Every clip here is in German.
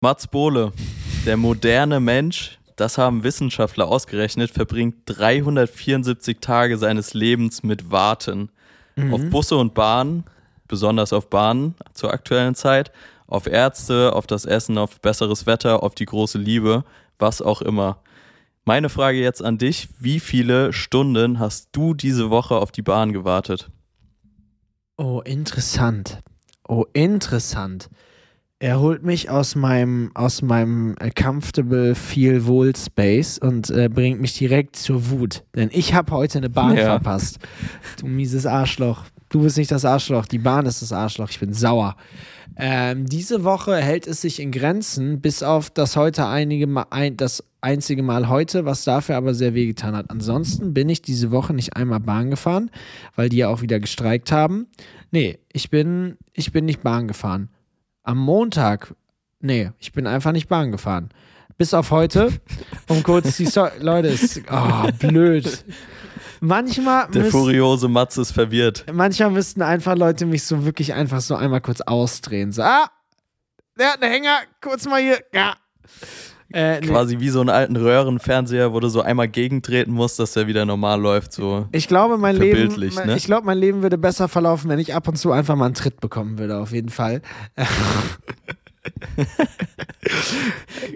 Mats Bohle, der moderne Mensch, das haben Wissenschaftler ausgerechnet, verbringt 374 Tage seines Lebens mit Warten. Mhm. Auf Busse und Bahnen, besonders auf Bahnen zur aktuellen Zeit, auf Ärzte, auf das Essen, auf besseres Wetter, auf die große Liebe, was auch immer. Meine Frage jetzt an dich, wie viele Stunden hast du diese Woche auf die Bahn gewartet? Oh, interessant. Oh, interessant. Er holt mich aus meinem, aus meinem äh, comfortable feel wohl Space und äh, bringt mich direkt zur Wut. Denn ich habe heute eine Bahn ja. verpasst. Du mieses Arschloch. Du bist nicht das Arschloch, die Bahn ist das Arschloch. Ich bin sauer. Ähm, diese Woche hält es sich in Grenzen, bis auf das heute einige Mal, ein, das einzige Mal heute, was dafür aber sehr wehgetan hat. Ansonsten bin ich diese Woche nicht einmal Bahn gefahren, weil die ja auch wieder gestreikt haben. Nee, ich bin, ich bin nicht Bahn gefahren. Am Montag, nee, ich bin einfach nicht Bahn gefahren. Bis auf heute, um kurz die Story, Leute, ist, oh, blöd. Manchmal. Der furiose Matz ist verwirrt. Manchmal müssten einfach Leute mich so wirklich einfach so einmal kurz ausdrehen. So, ah, der hat einen Hänger, kurz mal hier, ja. Äh, Quasi nee. wie so einen alten Röhrenfernseher, wo du so einmal gegentreten musst, dass der wieder normal läuft. So ich glaube, mein Leben, ne? ich glaube, mein Leben würde besser verlaufen, wenn ich ab und zu einfach mal einen Tritt bekommen würde, auf jeden Fall.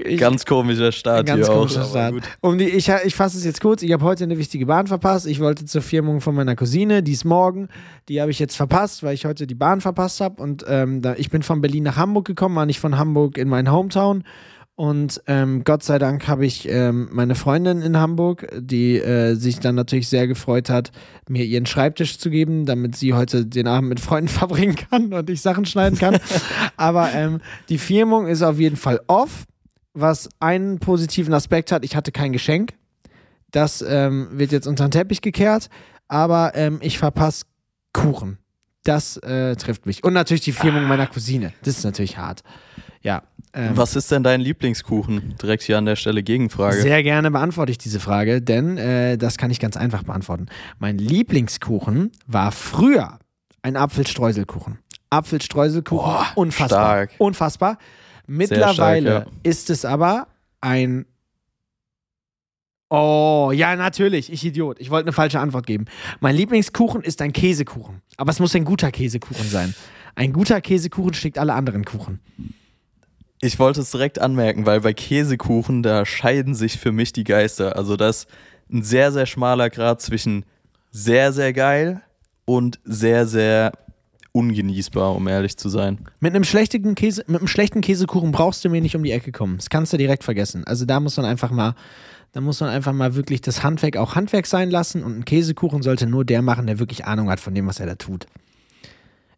ich, ganz komischer Start ganz hier komischer auch. Start. Um die, ich, ich fasse es jetzt kurz. Ich habe heute eine wichtige Bahn verpasst. Ich wollte zur Firmung von meiner Cousine, die ist morgen. Die habe ich jetzt verpasst, weil ich heute die Bahn verpasst habe. Und ähm, da, ich bin von Berlin nach Hamburg gekommen, war nicht von Hamburg in mein Hometown. Und ähm, Gott sei Dank habe ich ähm, meine Freundin in Hamburg, die äh, sich dann natürlich sehr gefreut hat, mir ihren Schreibtisch zu geben, damit sie heute den Abend mit Freunden verbringen kann und ich Sachen schneiden kann. Aber ähm, die Firmung ist auf jeden Fall off, was einen positiven Aspekt hat. Ich hatte kein Geschenk. Das ähm, wird jetzt unter den Teppich gekehrt. Aber ähm, ich verpasse Kuchen. Das äh, trifft mich. Und natürlich die Firmung meiner Cousine. Das ist natürlich hart. Ja. Ähm, Was ist denn dein Lieblingskuchen? Direkt hier an der Stelle Gegenfrage. Sehr gerne beantworte ich diese Frage, denn äh, das kann ich ganz einfach beantworten. Mein Lieblingskuchen war früher ein Apfelstreuselkuchen. Apfelstreuselkuchen, Boah, unfassbar. Stark. Unfassbar. Mittlerweile stark, ja. ist es aber ein Oh, ja, natürlich. Ich Idiot. Ich wollte eine falsche Antwort geben. Mein Lieblingskuchen ist ein Käsekuchen. Aber es muss ein guter Käsekuchen sein. Ein guter Käsekuchen schlägt alle anderen Kuchen. Ich wollte es direkt anmerken, weil bei Käsekuchen, da scheiden sich für mich die Geister. Also das ist ein sehr, sehr schmaler Grad zwischen sehr, sehr geil und sehr, sehr ungenießbar, um ehrlich zu sein. Mit einem schlechten, Käse, mit einem schlechten Käsekuchen brauchst du mir nicht um die Ecke kommen. Das kannst du direkt vergessen. Also da muss man einfach mal, da muss man einfach mal wirklich das Handwerk auch Handwerk sein lassen und ein Käsekuchen sollte nur der machen, der wirklich Ahnung hat von dem, was er da tut.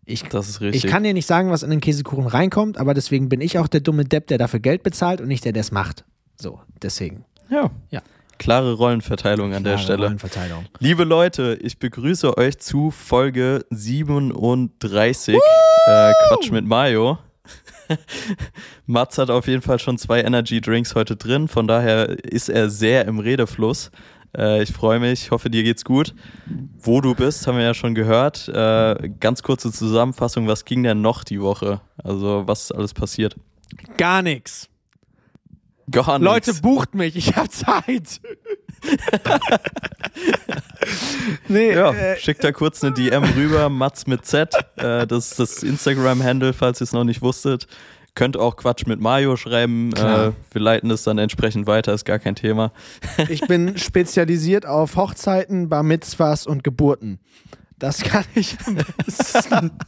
Ich, das ist richtig. Ich kann dir nicht sagen, was in den Käsekuchen reinkommt, aber deswegen bin ich auch der dumme Depp, der dafür Geld bezahlt und nicht der, der es macht. So, deswegen. Ja. Ja. Klare Rollenverteilung Klare an der Stelle. Rollenverteilung. Liebe Leute, ich begrüße euch zu Folge 37 äh, Quatsch mit Mayo. Mats hat auf jeden Fall schon zwei Energy Drinks heute drin, von daher ist er sehr im Redefluss. Äh, ich freue mich, hoffe, dir geht's gut. Wo du bist, haben wir ja schon gehört. Äh, ganz kurze Zusammenfassung, was ging denn noch die Woche? Also, was ist alles passiert? Gar nichts. Gar nichts. Leute, bucht mich, ich habe Zeit. nee, ja, äh, schickt da kurz eine DM rüber, Mats mit Z. Äh, das ist das Instagram-Handle, falls ihr es noch nicht wusstet. Könnt auch Quatsch mit Mario schreiben. Äh, wir leiten es dann entsprechend weiter, ist gar kein Thema. ich bin spezialisiert auf Hochzeiten, Bar Mitzvahs und Geburten. Das kann ich am besten.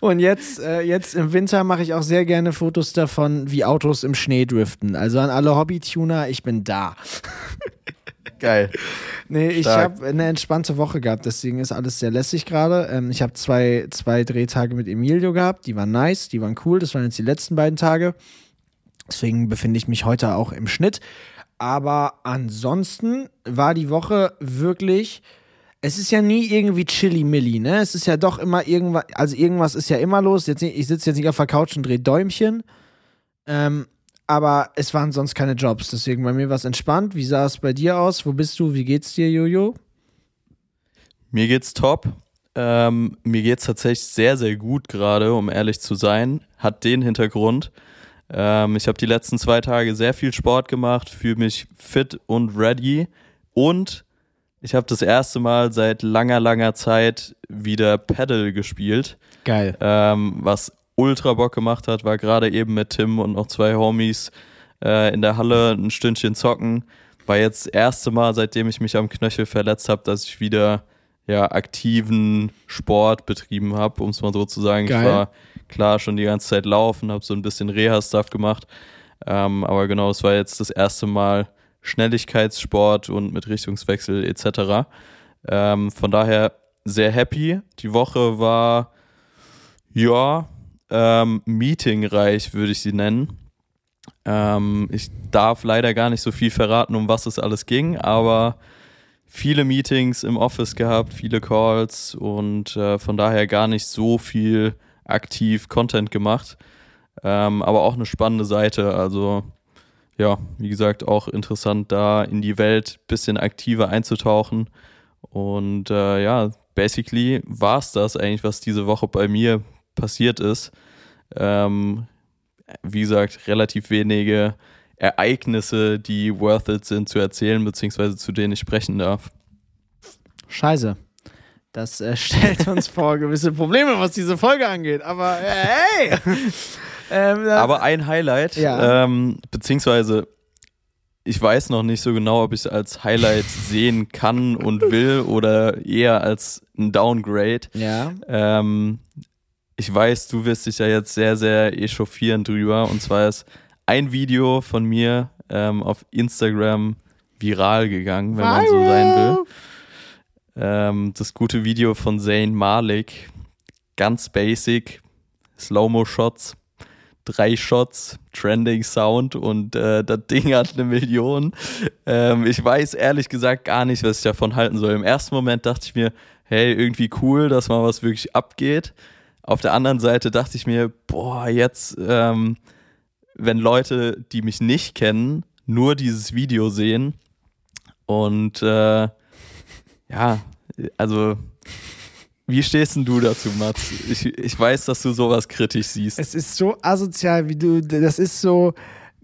Und jetzt, äh, jetzt im Winter mache ich auch sehr gerne Fotos davon, wie Autos im Schnee driften. Also an alle Hobbytuner, ich bin da. Geil. Nee, ich habe eine entspannte Woche gehabt, deswegen ist alles sehr lässig gerade. Ähm, ich habe zwei, zwei Drehtage mit Emilio gehabt, die waren nice, die waren cool, das waren jetzt die letzten beiden Tage. Deswegen befinde ich mich heute auch im Schnitt. Aber ansonsten war die Woche wirklich. Es ist ja nie irgendwie chilly-milly, ne? Es ist ja doch immer irgendwas, also irgendwas ist ja immer los. Jetzt, ich sitze jetzt nicht auf der Couch und drehe Däumchen. Ähm, aber es waren sonst keine Jobs. Deswegen bei mir war es entspannt. Wie sah es bei dir aus? Wo bist du? Wie geht's dir, Jojo? Mir geht's top. Ähm, mir geht es tatsächlich sehr, sehr gut gerade, um ehrlich zu sein. Hat den Hintergrund. Ähm, ich habe die letzten zwei Tage sehr viel Sport gemacht, fühle mich fit und ready. Und ich habe das erste Mal seit langer, langer Zeit wieder Paddle gespielt. Geil. Ähm, was ultra Bock gemacht hat, war gerade eben mit Tim und noch zwei Homies äh, in der Halle ein Stündchen zocken. War jetzt das erste Mal, seitdem ich mich am Knöchel verletzt habe, dass ich wieder ja, aktiven Sport betrieben habe, um es mal so zu sagen. Geil. Ich war klar schon die ganze Zeit laufen, habe so ein bisschen Reha-Stuff gemacht. Ähm, aber genau, es war jetzt das erste Mal Schnelligkeitssport und mit Richtungswechsel etc. Ähm, von daher sehr happy. Die Woche war ja ähm, meetingreich, würde ich sie nennen. Ähm, ich darf leider gar nicht so viel verraten, um was es alles ging, aber viele Meetings im Office gehabt, viele Calls und äh, von daher gar nicht so viel aktiv Content gemacht. Ähm, aber auch eine spannende Seite. Also ja, wie gesagt, auch interessant da in die Welt ein bisschen aktiver einzutauchen. Und äh, ja, basically war es das eigentlich, was diese Woche bei mir passiert ist. Ähm, wie gesagt, relativ wenige Ereignisse, die worth it sind zu erzählen, beziehungsweise zu denen ich sprechen darf. Scheiße. Das äh, stellt uns vor gewisse Probleme, was diese Folge angeht. Aber äh, hey! ähm, Aber ein Highlight, ja. ähm, beziehungsweise ich weiß noch nicht so genau, ob ich es als Highlight sehen kann und will oder eher als ein Downgrade. Ja. Ähm, ich weiß, du wirst dich ja jetzt sehr, sehr echauffieren drüber. Und zwar ist ein Video von mir ähm, auf Instagram viral gegangen, wenn man so sein will. Ähm, das gute Video von Zayn Malik. Ganz basic. Slow-Mo-Shots. Drei Shots, Trending Sound und äh, das Ding hat eine Million. Ähm, ich weiß ehrlich gesagt gar nicht, was ich davon halten soll. Im ersten Moment dachte ich mir, hey, irgendwie cool, dass mal was wirklich abgeht. Auf der anderen Seite dachte ich mir, boah, jetzt, ähm, wenn Leute, die mich nicht kennen, nur dieses Video sehen und äh, ja, also wie stehst denn du dazu, Mats? Ich, ich weiß, dass du sowas kritisch siehst. Es ist so asozial, wie du, das ist so,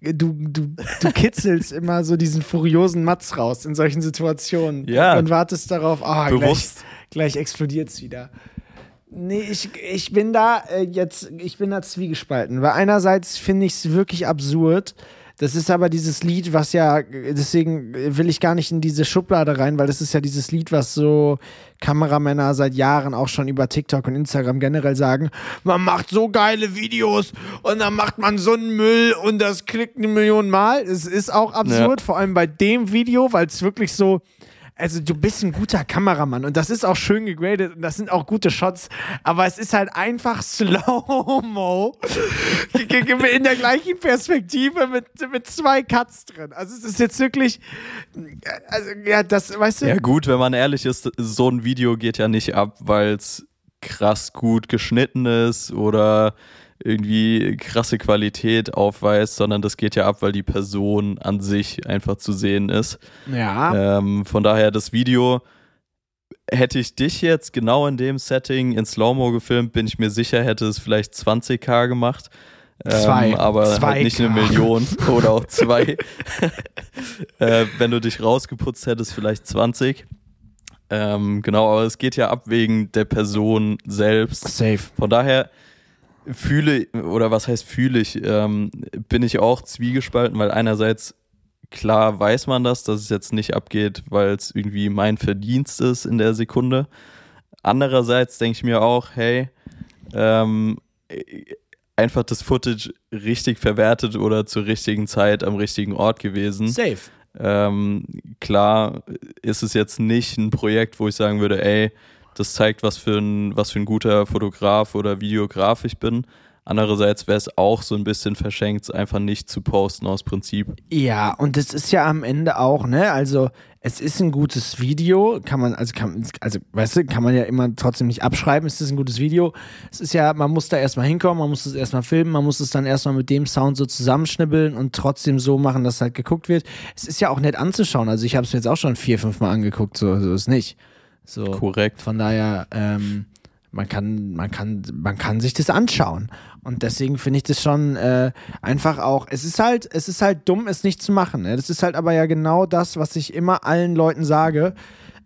du, du, du kitzelst immer so diesen furiosen Mats raus in solchen Situationen. Ja. Und wartest darauf, ah, oh, gleich, gleich explodiert es wieder. Nee, ich, ich bin da äh, jetzt, ich bin da zwiegespalten, weil einerseits finde ich es wirklich absurd. Das ist aber dieses Lied, was ja, deswegen will ich gar nicht in diese Schublade rein, weil das ist ja dieses Lied, was so Kameramänner seit Jahren auch schon über TikTok und Instagram generell sagen, man macht so geile Videos und dann macht man so einen Müll und das klickt eine Million Mal. Es ist auch absurd, ja. vor allem bei dem Video, weil es wirklich so, also du bist ein guter Kameramann und das ist auch schön gegradet und das sind auch gute Shots, aber es ist halt einfach Slow-Mo in der gleichen Perspektive mit, mit zwei Cuts drin. Also es ist jetzt wirklich, also ja, das, weißt du. Ja gut, wenn man ehrlich ist, so ein Video geht ja nicht ab, weil es krass gut geschnitten ist oder irgendwie krasse Qualität aufweist, sondern das geht ja ab, weil die Person an sich einfach zu sehen ist. Ja. Ähm, von daher das Video hätte ich dich jetzt genau in dem Setting in Slow-Mo gefilmt, bin ich mir sicher, hätte es vielleicht 20k gemacht. Zwei. Ähm, aber zwei halt nicht eine Million oder auch zwei. äh, wenn du dich rausgeputzt hättest, vielleicht 20. Ähm, genau, aber es geht ja ab wegen der Person selbst. Safe. Von daher fühle, oder was heißt fühle ich, ähm, bin ich auch zwiegespalten, weil einerseits klar weiß man das, dass es jetzt nicht abgeht, weil es irgendwie mein Verdienst ist in der Sekunde. Andererseits denke ich mir auch, hey, ähm, einfach das Footage richtig verwertet oder zur richtigen Zeit am richtigen Ort gewesen. Safe. Ähm, klar ist es jetzt nicht ein Projekt, wo ich sagen würde, ey, das zeigt, was für ein, was für ein guter Fotograf oder Videograf ich bin. Andererseits wäre es auch so ein bisschen verschenkt, einfach nicht zu posten aus Prinzip. Ja, und es ist ja am Ende auch, ne? Also, es ist ein gutes Video, kann man, also, kann, also, weißt du, kann man ja immer trotzdem nicht abschreiben, es ist ein gutes Video. Es ist ja, man muss da erstmal hinkommen, man muss es erstmal filmen, man muss es dann erstmal mit dem Sound so zusammenschnibbeln und trotzdem so machen, dass halt geguckt wird. Es ist ja auch nett anzuschauen. Also, ich habe es mir jetzt auch schon vier, fünf Mal angeguckt, so, so ist nicht. So, Korrekt. Von daher, ähm, man kann, man kann, man kann sich das anschauen. Und deswegen finde ich das schon äh, einfach auch. Es ist halt, es ist halt dumm, es nicht zu machen. Ne? Das ist halt aber ja genau das, was ich immer allen Leuten sage.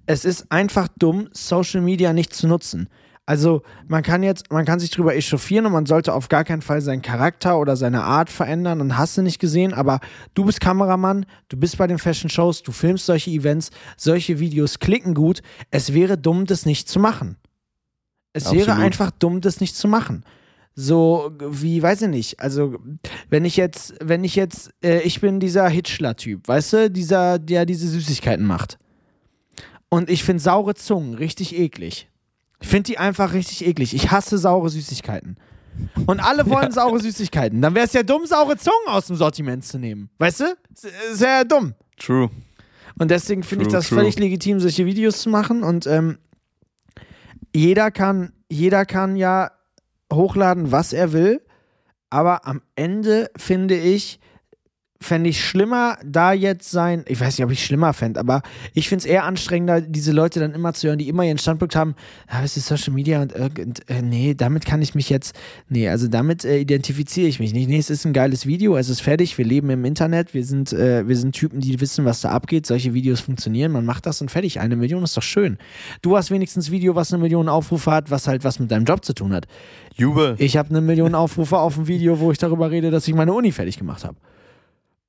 Es ist einfach dumm, Social Media nicht zu nutzen. Also man kann jetzt, man kann sich drüber echauffieren und man sollte auf gar keinen Fall seinen Charakter oder seine Art verändern und hast du nicht gesehen, aber du bist Kameramann, du bist bei den Fashion Shows, du filmst solche Events, solche Videos klicken gut. Es wäre dumm, das nicht zu machen. Es Absolut. wäre einfach dumm, das nicht zu machen. So wie, weiß ich nicht. Also, wenn ich jetzt, wenn ich jetzt, äh, ich bin dieser Hitchler-Typ, weißt du, dieser, der diese Süßigkeiten macht. Und ich finde saure Zungen richtig eklig. Ich finde die einfach richtig eklig. Ich hasse saure Süßigkeiten. Und alle wollen ja. saure Süßigkeiten. Dann wäre es ja dumm, saure Zungen aus dem Sortiment zu nehmen. Weißt du? Ist ja dumm. True. Und deswegen finde ich das true. völlig legitim, solche Videos zu machen. Und ähm, jeder kann, jeder kann ja hochladen, was er will. Aber am Ende finde ich, fände ich schlimmer, da jetzt sein, ich weiß nicht, ob ich schlimmer fände, aber ich finde es eher anstrengender, diese Leute dann immer zu hören, die immer ihren Standpunkt haben, ja, es ist Social Media und, und äh, nee, damit kann ich mich jetzt, nee, also damit äh, identifiziere ich mich nicht. Nee, es ist ein geiles Video, es ist fertig, wir leben im Internet, wir sind, äh, wir sind Typen, die wissen, was da abgeht, solche Videos funktionieren, man macht das und fertig, eine Million ist doch schön. Du hast wenigstens ein Video, was eine Million Aufrufe hat, was halt was mit deinem Job zu tun hat. Jubel. Ich habe eine Million Aufrufe auf ein Video, wo ich darüber rede, dass ich meine Uni fertig gemacht habe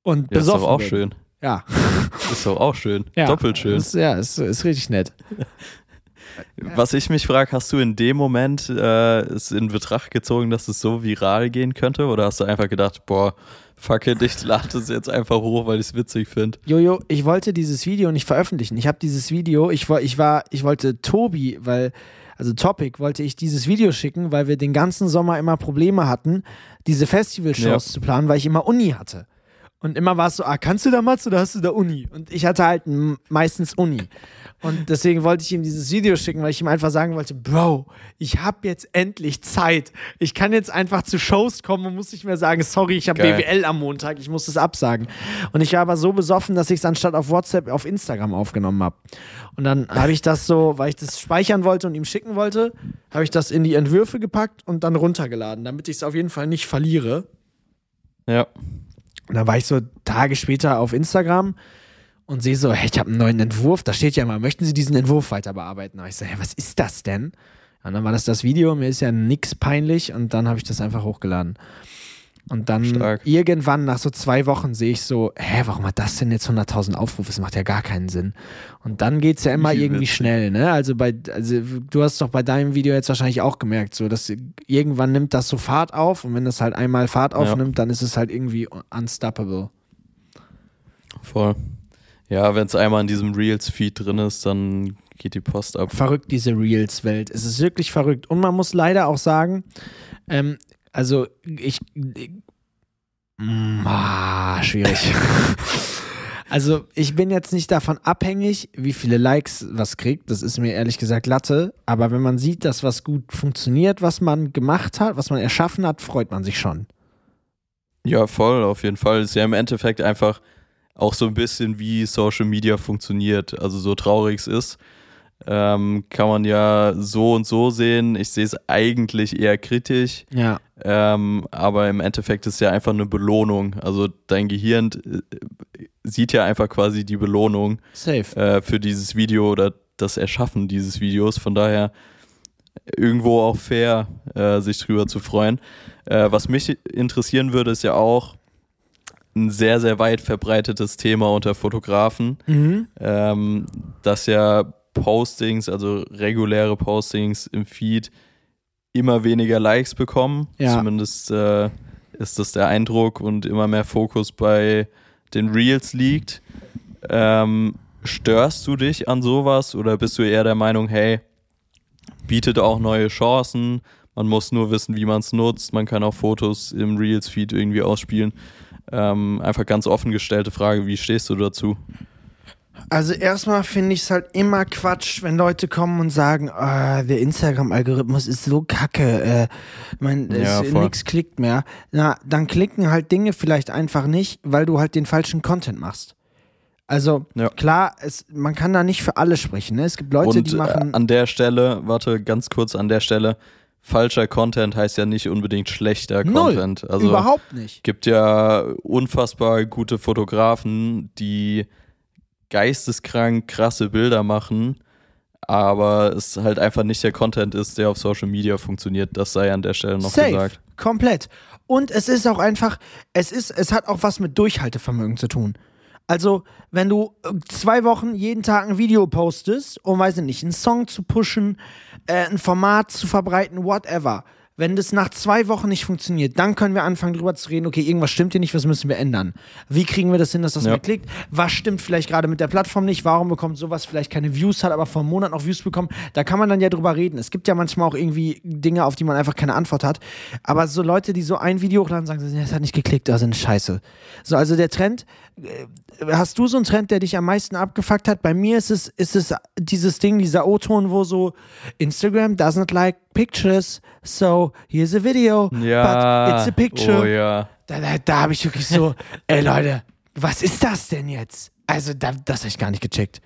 und ja, besoffen ist doch auch bin. schön. Ja. Ist doch auch schön. Ja, Doppelt schön. Ist, ja, ist, ist richtig nett. Was ich mich frage, hast du in dem Moment äh, es in Betracht gezogen, dass es so viral gehen könnte? Oder hast du einfach gedacht, boah, fuck it, ich lade es jetzt einfach hoch, weil ich es witzig finde? Jojo, ich wollte dieses Video nicht veröffentlichen. Ich habe dieses Video, ich, ich war, ich wollte Tobi, weil, also Topic, wollte ich dieses Video schicken, weil wir den ganzen Sommer immer Probleme hatten, diese Festivalshows ja. zu planen, weil ich immer Uni hatte. Und immer war es so, ah, kannst du da Mats oder hast du da Uni? Und ich hatte halt meistens Uni. Und deswegen wollte ich ihm dieses Video schicken, weil ich ihm einfach sagen wollte, Bro, ich habe jetzt endlich Zeit. Ich kann jetzt einfach zu Shows kommen und muss nicht mehr sagen, sorry, ich habe BWL am Montag, ich muss das absagen. Und ich war aber so besoffen, dass ich es anstatt auf WhatsApp auf Instagram aufgenommen habe. Und dann habe ich das so, weil ich das speichern wollte und ihm schicken wollte, habe ich das in die Entwürfe gepackt und dann runtergeladen, damit ich es auf jeden Fall nicht verliere. Ja. Und da war ich so Tage später auf Instagram und sehe so, hey, ich habe einen neuen Entwurf. Da steht ja mal, möchten Sie diesen Entwurf weiter bearbeiten? Und ich so, hey, was ist das denn? Und dann war das das Video, mir ist ja nichts peinlich und dann habe ich das einfach hochgeladen. Und dann Stark. irgendwann nach so zwei Wochen sehe ich so, hä, warum hat das denn jetzt 100.000 Aufrufe? Das macht ja gar keinen Sinn. Und dann geht es ja immer irgendwie schnell, ne? Also bei, also du hast doch bei deinem Video jetzt wahrscheinlich auch gemerkt, so, dass irgendwann nimmt das so Fahrt auf und wenn das halt einmal Fahrt aufnimmt, ja. dann ist es halt irgendwie unstoppable. Voll. Ja, wenn es einmal in diesem Reels-Feed drin ist, dann geht die Post ab. Verrückt, diese Reels-Welt. Es ist wirklich verrückt. Und man muss leider auch sagen, ähm, also ich. Mm, ah, schwierig. also ich bin jetzt nicht davon abhängig, wie viele Likes was kriegt. Das ist mir ehrlich gesagt Latte. Aber wenn man sieht, dass was gut funktioniert, was man gemacht hat, was man erschaffen hat, freut man sich schon. Ja, voll, auf jeden Fall. Ist ja im Endeffekt einfach auch so ein bisschen wie Social Media funktioniert. Also so traurig es ist ähm, kann man ja so und so sehen. Ich sehe es eigentlich eher kritisch. Ja. Ähm, aber im Endeffekt ist es ja einfach eine Belohnung. Also dein Gehirn äh, sieht ja einfach quasi die Belohnung äh, für dieses Video oder das Erschaffen dieses Videos. Von daher irgendwo auch fair, äh, sich drüber zu freuen. Äh, was mich interessieren würde, ist ja auch ein sehr, sehr weit verbreitetes Thema unter Fotografen, mhm. ähm, das ja Postings, also reguläre Postings im Feed, immer weniger Likes bekommen. Ja. Zumindest äh, ist das der Eindruck und immer mehr Fokus bei den Reels liegt. Ähm, störst du dich an sowas oder bist du eher der Meinung, hey, bietet auch neue Chancen, man muss nur wissen, wie man es nutzt, man kann auch Fotos im Reels-Feed irgendwie ausspielen. Ähm, einfach ganz offen gestellte Frage, wie stehst du dazu? Also erstmal finde ich es halt immer Quatsch, wenn Leute kommen und sagen, oh, der Instagram-Algorithmus ist so kacke, äh, mein, ja, nix klickt mehr. Na, dann klicken halt Dinge vielleicht einfach nicht, weil du halt den falschen Content machst. Also ja. klar, es, man kann da nicht für alle sprechen. Ne? Es gibt Leute, Und, die äh, machen. Äh, an der Stelle, warte, ganz kurz an der Stelle, falscher Content heißt ja nicht unbedingt schlechter Null, Content. Also überhaupt nicht. Gibt ja unfassbar gute Fotografen, die geisteskrank krasse Bilder machen, aber es halt einfach nicht der Content ist, der auf Social Media funktioniert. Das sei an der Stelle noch Safe. gesagt. Komplett. Und es ist auch einfach, es ist, es hat auch was mit Durchhaltevermögen zu tun. Also, wenn du äh, zwei Wochen jeden Tag ein Video postest, um, weiß ich nicht, einen Song zu pushen, äh, ein Format zu verbreiten, whatever, wenn das nach zwei Wochen nicht funktioniert, dann können wir anfangen drüber zu reden, okay, irgendwas stimmt hier nicht, was müssen wir ändern? Wie kriegen wir das hin, dass das ja. mehr klickt? Was stimmt vielleicht gerade mit der Plattform nicht? Warum bekommt sowas vielleicht keine Views, hat aber vor einem Monat noch Views bekommen? Da kann man dann ja drüber reden. Es gibt ja manchmal auch irgendwie Dinge, auf die man einfach keine Antwort hat. Aber so Leute, die so ein Video hochladen, sagen, das hat nicht geklickt, das sind scheiße. So, also der Trend, äh, hast du so einen Trend, der dich am meisten abgefuckt hat? Bei mir ist es, ist es dieses Ding, dieser O-Ton, wo so Instagram doesn't like pictures, so here's a video, ja, but it's a picture. Oh ja. Da, da, da habe ich wirklich so, ey Leute, was ist das denn jetzt? Also, da, das habe ich gar nicht gecheckt.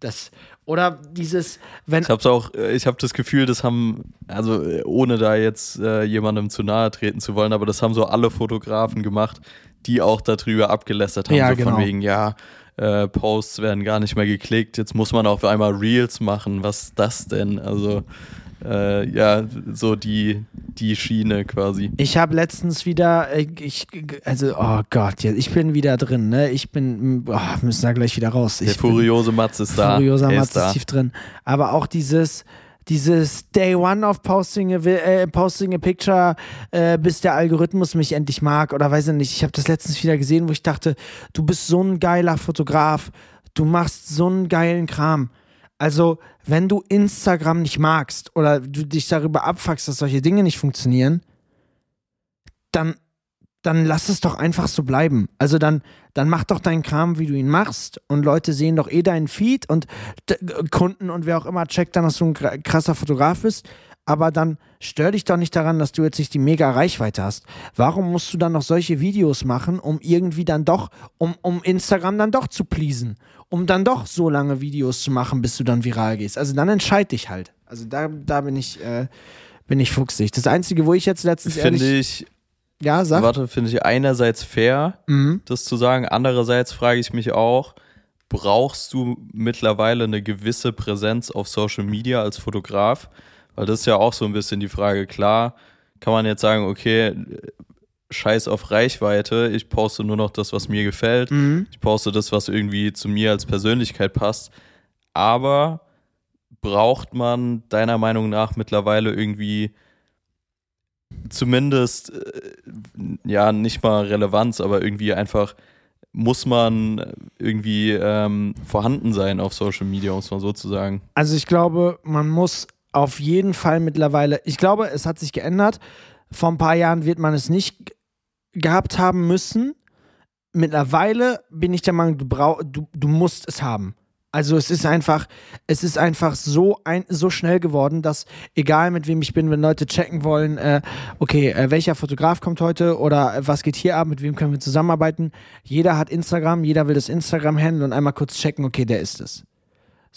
Das, oder dieses, wenn. Ich hab's auch, äh, ich habe das Gefühl, das haben, also ohne da jetzt äh, jemandem zu nahe treten zu wollen, aber das haben so alle Fotografen gemacht, die auch darüber abgelästert haben, ja, so genau. von wegen, ja, äh, Posts werden gar nicht mehr geklickt, jetzt muss man auf einmal Reels machen, was ist das denn? Also äh, ja, so die, die Schiene quasi. Ich habe letztens wieder, äh, ich, also, oh Gott, ich bin wieder drin, ne? Ich bin, oh, müssen da gleich wieder raus. Der furiose Matz ist da. Furioser Matz ist, ist tief drin. Aber auch dieses, dieses Day One of Posting a, äh, posting a Picture, äh, bis der Algorithmus mich endlich mag oder weiß ich nicht. Ich habe das letztens wieder gesehen, wo ich dachte, du bist so ein geiler Fotograf, du machst so einen geilen Kram. Also, wenn du Instagram nicht magst oder du dich darüber abfuckst, dass solche Dinge nicht funktionieren, dann, dann lass es doch einfach so bleiben. Also dann, dann mach doch deinen Kram, wie du ihn machst und Leute sehen doch eh deinen Feed und Kunden und wer auch immer checkt dann, dass du ein krasser Fotograf bist aber dann stör dich doch nicht daran, dass du jetzt nicht die mega Reichweite hast. Warum musst du dann noch solche Videos machen, um irgendwie dann doch, um, um Instagram dann doch zu pleasen? Um dann doch so lange Videos zu machen, bis du dann viral gehst. Also dann entscheid dich halt. Also da, da bin ich, äh, bin ich fuchsig. Das Einzige, wo ich jetzt letztens Finde ich. Ja, sag. Warte, finde ich einerseits fair, mhm. das zu sagen. Andererseits frage ich mich auch, brauchst du mittlerweile eine gewisse Präsenz auf Social Media als Fotograf? Weil das ist ja auch so ein bisschen die Frage. Klar, kann man jetzt sagen, okay, scheiß auf Reichweite, ich poste nur noch das, was mir gefällt. Mhm. Ich poste das, was irgendwie zu mir als Persönlichkeit passt. Aber braucht man deiner Meinung nach mittlerweile irgendwie zumindest, äh, ja, nicht mal Relevanz, aber irgendwie einfach muss man irgendwie ähm, vorhanden sein auf Social Media, um es mal so zu sagen. Also ich glaube, man muss auf jeden Fall mittlerweile, ich glaube, es hat sich geändert. Vor ein paar Jahren wird man es nicht gehabt haben müssen. Mittlerweile bin ich der Meinung, du, brauch, du, du musst es haben. Also es ist einfach, es ist einfach so ein, so schnell geworden, dass egal mit wem ich bin, wenn Leute checken wollen, äh, okay, äh, welcher Fotograf kommt heute oder äh, was geht hier ab, mit wem können wir zusammenarbeiten. Jeder hat Instagram, jeder will das Instagram handeln und einmal kurz checken, okay, der ist es.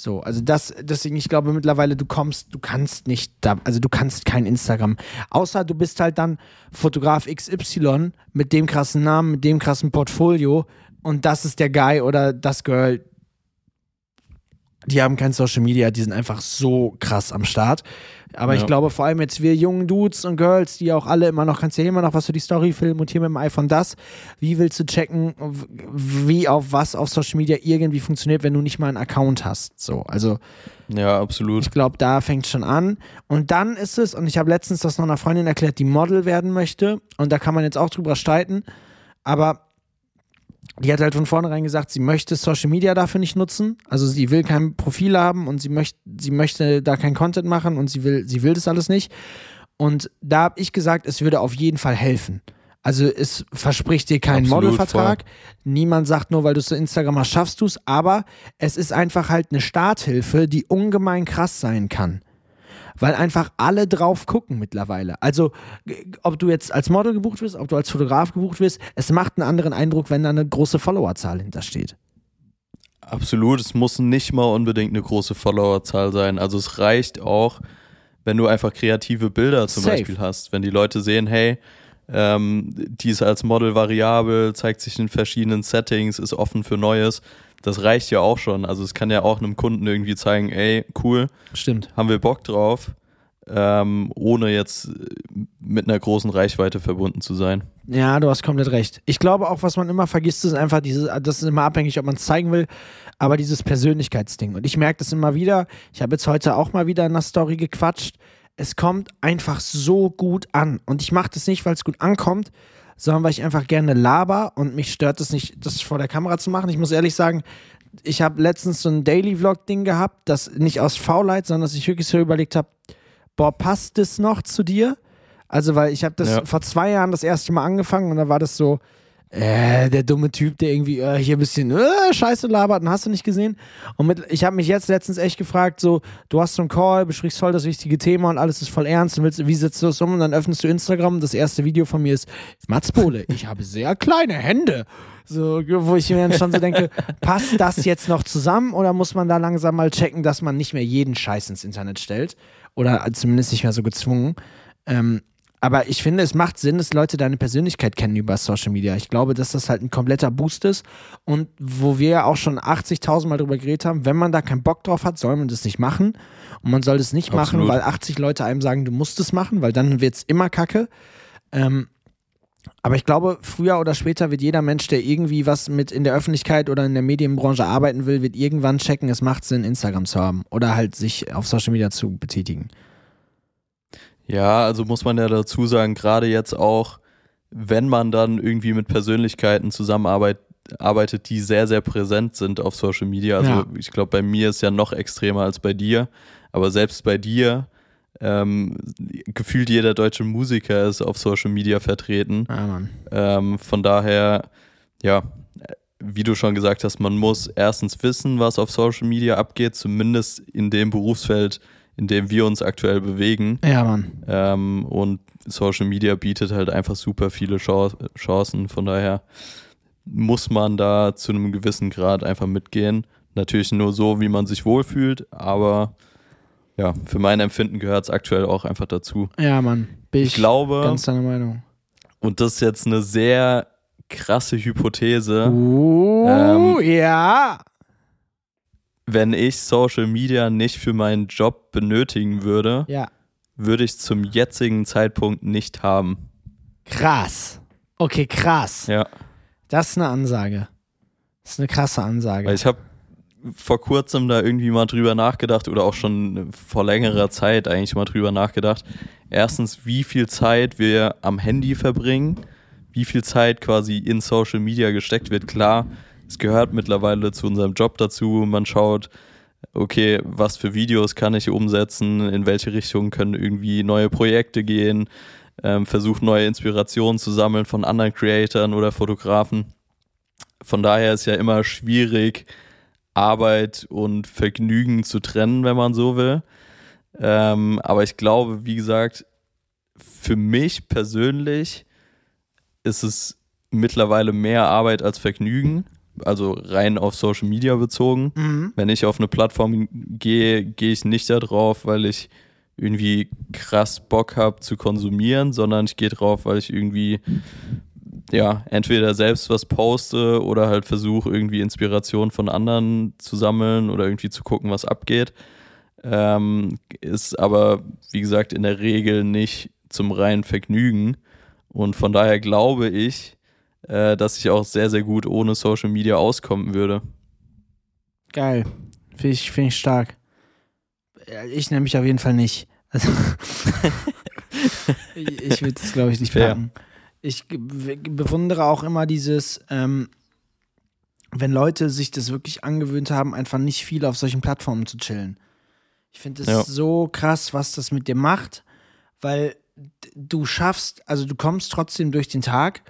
So, also das, deswegen, ich glaube mittlerweile, du kommst, du kannst nicht da, also du kannst kein Instagram. Außer du bist halt dann Fotograf XY mit dem krassen Namen, mit dem krassen Portfolio und das ist der Guy oder das Girl, die haben kein Social Media, die sind einfach so krass am Start. Aber ja. ich glaube vor allem jetzt wir jungen Dudes und Girls, die auch alle immer noch, kannst ja immer noch was für die Story filmen und hier mit dem iPhone das. Wie willst du checken, wie auf was auf Social Media irgendwie funktioniert, wenn du nicht mal einen Account hast? So, also. Ja, absolut. Ich glaube, da fängt schon an. Und dann ist es, und ich habe letztens das noch einer Freundin erklärt, die Model werden möchte. Und da kann man jetzt auch drüber streiten. Aber die hat halt von vornherein gesagt, sie möchte Social Media dafür nicht nutzen. Also sie will kein Profil haben und sie möchte, sie möchte da kein Content machen und sie will, sie will das alles nicht. Und da habe ich gesagt, es würde auf jeden Fall helfen. Also es verspricht dir keinen Modelvertrag. Niemand sagt nur, weil du es so Instagram hast, schaffst du es. Aber es ist einfach halt eine Starthilfe, die ungemein krass sein kann weil einfach alle drauf gucken mittlerweile. Also, ob du jetzt als Model gebucht wirst, ob du als Fotograf gebucht wirst, es macht einen anderen Eindruck, wenn da eine große Followerzahl hintersteht. Absolut, es muss nicht mal unbedingt eine große Followerzahl sein. Also es reicht auch, wenn du einfach kreative Bilder zum Safe. Beispiel hast. Wenn die Leute sehen, hey, ähm, die ist als Model variabel, zeigt sich in verschiedenen Settings, ist offen für Neues. Das reicht ja auch schon. Also es kann ja auch einem Kunden irgendwie zeigen, ey, cool, stimmt, haben wir Bock drauf, ähm, ohne jetzt mit einer großen Reichweite verbunden zu sein. Ja, du hast komplett recht. Ich glaube auch, was man immer vergisst, ist einfach dieses, das ist immer abhängig, ob man es zeigen will, aber dieses Persönlichkeitsding. Und ich merke das immer wieder. Ich habe jetzt heute auch mal wieder in der Story gequatscht es kommt einfach so gut an. Und ich mache das nicht, weil es gut ankommt, sondern weil ich einfach gerne laber und mich stört es nicht, das vor der Kamera zu machen. Ich muss ehrlich sagen, ich habe letztens so ein Daily Vlog-Ding gehabt, das nicht aus Faulheit, sondern dass ich wirklich so überlegt habe, boah, passt das noch zu dir? Also, weil ich habe das ja. vor zwei Jahren das erste Mal angefangen und da war das so, äh, der dumme Typ, der irgendwie äh, hier ein bisschen äh, Scheiße labert, und hast du nicht gesehen? Und mit, ich habe mich jetzt letztens echt gefragt, so, du hast so einen Call, besprichst voll das wichtige Thema und alles ist voll ernst und willst, wie setzt du das um? Und dann öffnest du Instagram, das erste Video von mir ist, Mats Bohle, ich habe sehr kleine Hände. So, wo ich mir dann schon so denke, passt das jetzt noch zusammen oder muss man da langsam mal checken, dass man nicht mehr jeden Scheiß ins Internet stellt? Oder zumindest nicht mehr so gezwungen. Ähm, aber ich finde, es macht Sinn, dass Leute deine Persönlichkeit kennen über Social Media. Ich glaube, dass das halt ein kompletter Boost ist. Und wo wir ja auch schon 80.000 Mal drüber geredet haben, wenn man da keinen Bock drauf hat, soll man das nicht machen. Und man soll das nicht Absolut. machen, weil 80 Leute einem sagen, du musst es machen, weil dann wird es immer kacke. Ähm, aber ich glaube, früher oder später wird jeder Mensch, der irgendwie was mit in der Öffentlichkeit oder in der Medienbranche arbeiten will, wird irgendwann checken, es macht Sinn, Instagram zu haben oder halt sich auf Social Media zu betätigen. Ja, also muss man ja dazu sagen, gerade jetzt auch, wenn man dann irgendwie mit Persönlichkeiten zusammenarbeitet, die sehr, sehr präsent sind auf Social Media. Also ja. ich glaube, bei mir ist ja noch extremer als bei dir, aber selbst bei dir ähm, gefühlt jeder deutsche Musiker ist auf Social Media vertreten. Ja, ähm, von daher, ja, wie du schon gesagt hast, man muss erstens wissen, was auf Social Media abgeht, zumindest in dem Berufsfeld, in dem wir uns aktuell bewegen. Ja, Mann. Ähm, und Social Media bietet halt einfach super viele Chancen. Von daher muss man da zu einem gewissen Grad einfach mitgehen. Natürlich nur so, wie man sich wohlfühlt, aber ja, für mein Empfinden gehört es aktuell auch einfach dazu. Ja, Mann. Bin ich, ich glaube, ganz deiner Meinung. Und das ist jetzt eine sehr krasse Hypothese. Uh, ähm, ja wenn ich Social Media nicht für meinen Job benötigen würde, ja. würde ich zum jetzigen Zeitpunkt nicht haben. Krass. Okay, krass. Ja. Das ist eine Ansage. Das ist eine krasse Ansage. Weil ich habe vor kurzem da irgendwie mal drüber nachgedacht oder auch schon vor längerer Zeit eigentlich mal drüber nachgedacht. Erstens, wie viel Zeit wir am Handy verbringen, wie viel Zeit quasi in Social Media gesteckt wird. Klar, es gehört mittlerweile zu unserem Job dazu. Man schaut, okay, was für Videos kann ich umsetzen, in welche Richtung können irgendwie neue Projekte gehen, ähm, versucht neue Inspirationen zu sammeln von anderen Creatoren oder Fotografen. Von daher ist ja immer schwierig, Arbeit und Vergnügen zu trennen, wenn man so will. Ähm, aber ich glaube, wie gesagt, für mich persönlich ist es mittlerweile mehr Arbeit als Vergnügen also rein auf Social Media bezogen. Mhm. Wenn ich auf eine Plattform gehe, gehe ich nicht da drauf, weil ich irgendwie krass Bock habe zu konsumieren, sondern ich gehe drauf, weil ich irgendwie ja, entweder selbst was poste oder halt versuche, irgendwie Inspiration von anderen zu sammeln oder irgendwie zu gucken, was abgeht. Ähm, ist aber, wie gesagt, in der Regel nicht zum reinen Vergnügen. Und von daher glaube ich, äh, dass ich auch sehr, sehr gut ohne Social Media auskommen würde. Geil. Finde ich, find ich stark. Ich nehme mich auf jeden Fall nicht. Also ich, ich würde es, glaube ich, nicht Fair. packen. Ich bewundere auch immer dieses, ähm, wenn Leute sich das wirklich angewöhnt haben, einfach nicht viel auf solchen Plattformen zu chillen. Ich finde es ja. so krass, was das mit dir macht, weil du schaffst, also du kommst trotzdem durch den Tag,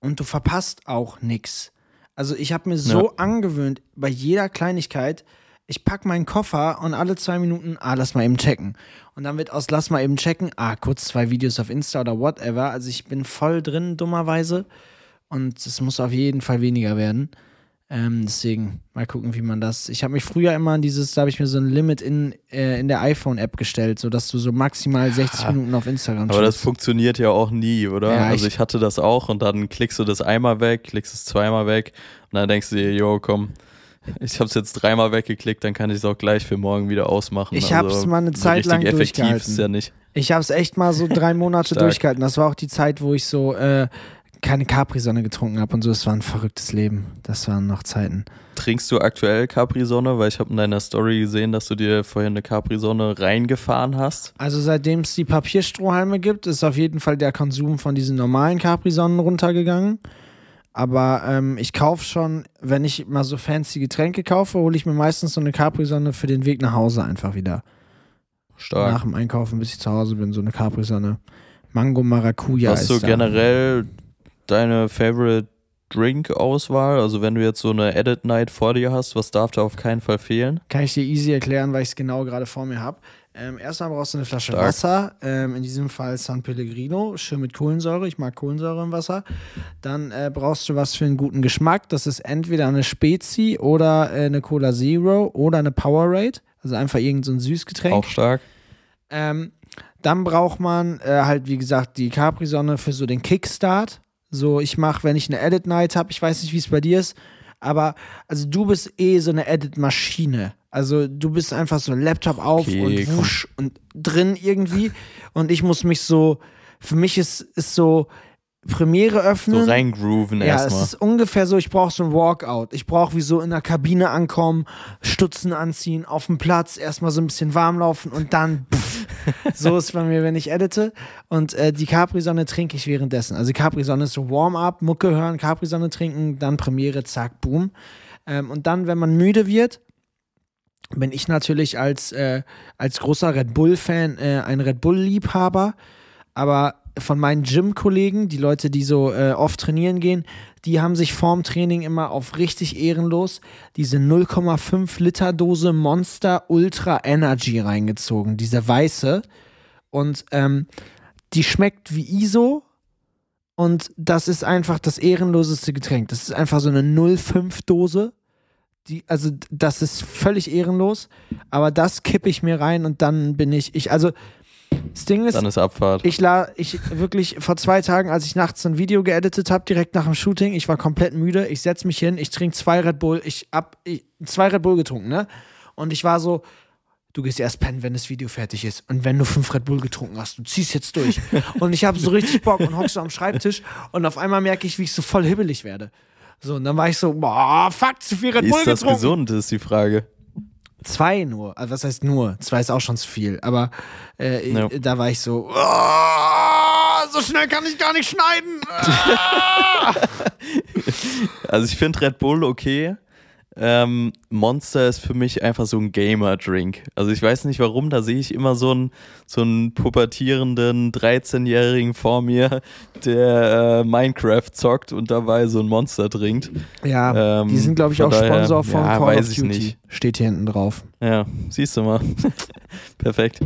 und du verpasst auch nichts. Also ich habe mir so ja. angewöhnt, bei jeder Kleinigkeit, ich packe meinen Koffer und alle zwei Minuten, ah, lass mal eben checken. Und dann wird aus, lass mal eben checken, ah, kurz zwei Videos auf Insta oder whatever. Also ich bin voll drin, dummerweise. Und es muss auf jeden Fall weniger werden. Ähm, deswegen mal gucken, wie man das. Ich habe mich früher immer an dieses, da habe ich mir so ein Limit in, äh, in der iPhone-App gestellt, sodass du so maximal 60 ja, Minuten auf Instagram Aber das funktioniert ja auch nie, oder? Ja, also ich, ich hatte das auch und dann klickst du das einmal weg, klickst es zweimal weg und dann denkst du dir, jo, komm, ich habe es jetzt dreimal weggeklickt, dann kann ich es auch gleich für morgen wieder ausmachen. Ich habe es also, mal eine Zeit lang durchgehalten. Ist ja nicht. Ich habe es echt mal so drei Monate durchgehalten. Das war auch die Zeit, wo ich so äh, keine Capri-Sonne getrunken habe und so. Es war ein verrücktes Leben. Das waren noch Zeiten. Trinkst du aktuell Capri-Sonne? Weil ich habe in deiner Story gesehen, dass du dir vorher eine Capri-Sonne reingefahren hast. Also seitdem es die Papierstrohhalme gibt, ist auf jeden Fall der Konsum von diesen normalen Capri-Sonnen runtergegangen. Aber ähm, ich kaufe schon, wenn ich mal so fancy Getränke kaufe, hole ich mir meistens so eine Capri-Sonne für den Weg nach Hause einfach wieder. Stark. Nach dem Einkaufen, bis ich zu Hause bin, so eine Capri-Sonne. Mango Maracuja Hast du generell deine Favorite Drink-Auswahl? Also wenn du jetzt so eine Edit Night vor dir hast, was darf da auf keinen Fall fehlen? Kann ich dir easy erklären, weil ich es genau gerade vor mir habe. Ähm, erstmal brauchst du eine Flasche Stark. Wasser, ähm, in diesem Fall San Pellegrino, schön mit Kohlensäure. Ich mag Kohlensäure im Wasser. Dann äh, brauchst du was für einen guten Geschmack. Das ist entweder eine Spezi oder äh, eine Cola Zero oder eine Powerade. Also einfach irgendein so Süßgetränk. Auch stark. Ähm, dann braucht man äh, halt, wie gesagt, die Capri-Sonne für so den Kickstart. So, ich mache, wenn ich eine Edit Night habe, ich weiß nicht, wie es bei dir ist, aber also du bist eh so eine Edit-Maschine. Also du bist einfach so Laptop auf okay, und wusch und drin irgendwie. Und ich muss mich so, für mich ist, ist so, Premiere öffnen. So reingrooven ja, erstmal. Ja, es ist ungefähr so, ich brauche so ein Walkout. Ich brauche wie so in der Kabine ankommen, Stutzen anziehen, auf dem Platz erstmal so ein bisschen warm laufen und dann pff, so ist bei mir, wenn ich edite. Und äh, die Capri-Sonne trinke ich währenddessen. Also Capri-Sonne ist so Warm-up, Mucke hören, Capri-Sonne trinken, dann Premiere, zack, boom. Ähm, und dann, wenn man müde wird, bin ich natürlich als, äh, als großer Red Bull-Fan äh, ein Red Bull-Liebhaber. Aber von meinen Gym-Kollegen, die Leute, die so äh, oft trainieren gehen, die haben sich vorm Training immer auf richtig ehrenlos diese 0,5 Liter Dose Monster Ultra Energy reingezogen, diese weiße. Und ähm, die schmeckt wie ISO. Und das ist einfach das ehrenloseste Getränk. Das ist einfach so eine 0,5 Dose. Die, also das ist völlig ehrenlos. Aber das kippe ich mir rein und dann bin ich, ich, also das Ding ist, Dann ist Abfahrt. Ich la, ich wirklich vor zwei Tagen, als ich nachts ein Video geeditet habe, direkt nach dem Shooting, ich war komplett müde. Ich setze mich hin, ich trinke zwei Red Bull, ich hab ich, zwei Red Bull getrunken, ne? Und ich war so, du gehst erst pennen, wenn das Video fertig ist. Und wenn du fünf Red Bull getrunken hast, du ziehst jetzt durch. und ich habe so richtig Bock und hockst so am Schreibtisch und auf einmal merke ich, wie ich so voll hibbelig werde. So, und dann war ich so, boah, fuck, zu viel Red Bull getrunken. Ist das gesund, ist die Frage. Zwei nur. Also was heißt nur? Zwei ist auch schon zu viel. Aber äh, no. da war ich so, oh, so schnell kann ich gar nicht schneiden. also ich finde Red Bull okay. Ähm, Monster ist für mich einfach so ein Gamer-Drink. Also ich weiß nicht warum, da sehe ich immer so einen, so einen pubertierenden 13-Jährigen vor mir, der äh, Minecraft zockt und dabei so ein Monster trinkt. Ja, ähm, die sind glaube ich auch daher, Sponsor von ja, Call of Duty. Nicht. Steht hier hinten drauf. Ja, siehst du mal. Perfekt.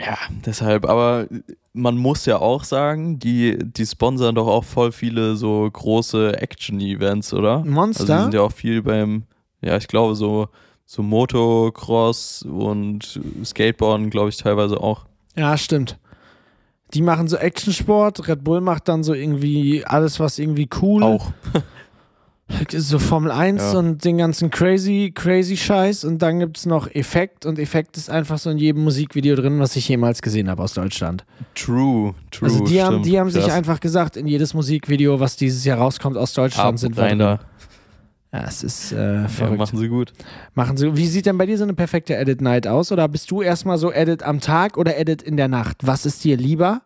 Ja, deshalb, aber man muss ja auch sagen, die, die sponsern doch auch voll viele so große Action-Events, oder? Monster? Also die sind ja auch viel beim, ja, ich glaube, so, so Motocross und Skateboarden, glaube ich, teilweise auch. Ja, stimmt. Die machen so Actionsport, Red Bull macht dann so irgendwie alles, was irgendwie cool. Auch. So Formel 1 ja. und den ganzen crazy, crazy Scheiß. Und dann gibt es noch Effekt. Und Effekt ist einfach so in jedem Musikvideo drin, was ich jemals gesehen habe aus Deutschland. True, true. Also die haben, die haben sich einfach gesagt, in jedes Musikvideo, was dieses Jahr rauskommt aus Deutschland, Ab sind wir drin. Ja, es ist äh, verrückt. Ja, machen sie gut. Machen sie. Wie sieht denn bei dir so eine perfekte Edit Night aus? Oder bist du erstmal so Edit am Tag oder Edit in der Nacht? Was ist dir lieber?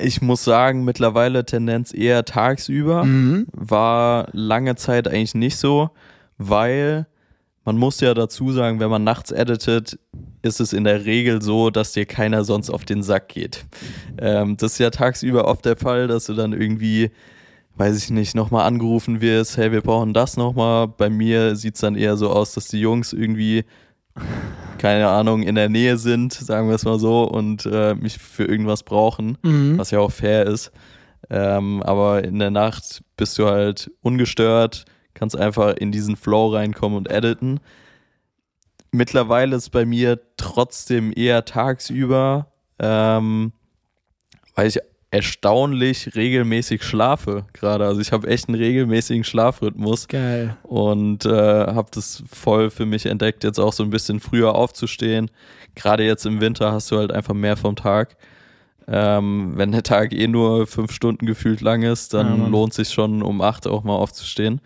Ich muss sagen, mittlerweile Tendenz eher tagsüber. Mhm. War lange Zeit eigentlich nicht so, weil man muss ja dazu sagen, wenn man nachts editet, ist es in der Regel so, dass dir keiner sonst auf den Sack geht. Ähm, das ist ja tagsüber oft der Fall, dass du dann irgendwie, weiß ich nicht, nochmal angerufen wirst, hey, wir brauchen das nochmal. Bei mir sieht es dann eher so aus, dass die Jungs irgendwie keine Ahnung, in der Nähe sind, sagen wir es mal so, und äh, mich für irgendwas brauchen, mhm. was ja auch fair ist. Ähm, aber in der Nacht bist du halt ungestört, kannst einfach in diesen Flow reinkommen und editen. Mittlerweile ist bei mir trotzdem eher tagsüber, ähm, weil ich erstaunlich regelmäßig schlafe gerade. Also ich habe echt einen regelmäßigen Schlafrhythmus. Geil. Und äh, habe das voll für mich entdeckt, jetzt auch so ein bisschen früher aufzustehen. Gerade jetzt im Winter hast du halt einfach mehr vom Tag. Ähm, wenn der Tag eh nur fünf Stunden gefühlt lang ist, dann ja, lohnt sich schon um acht auch mal aufzustehen.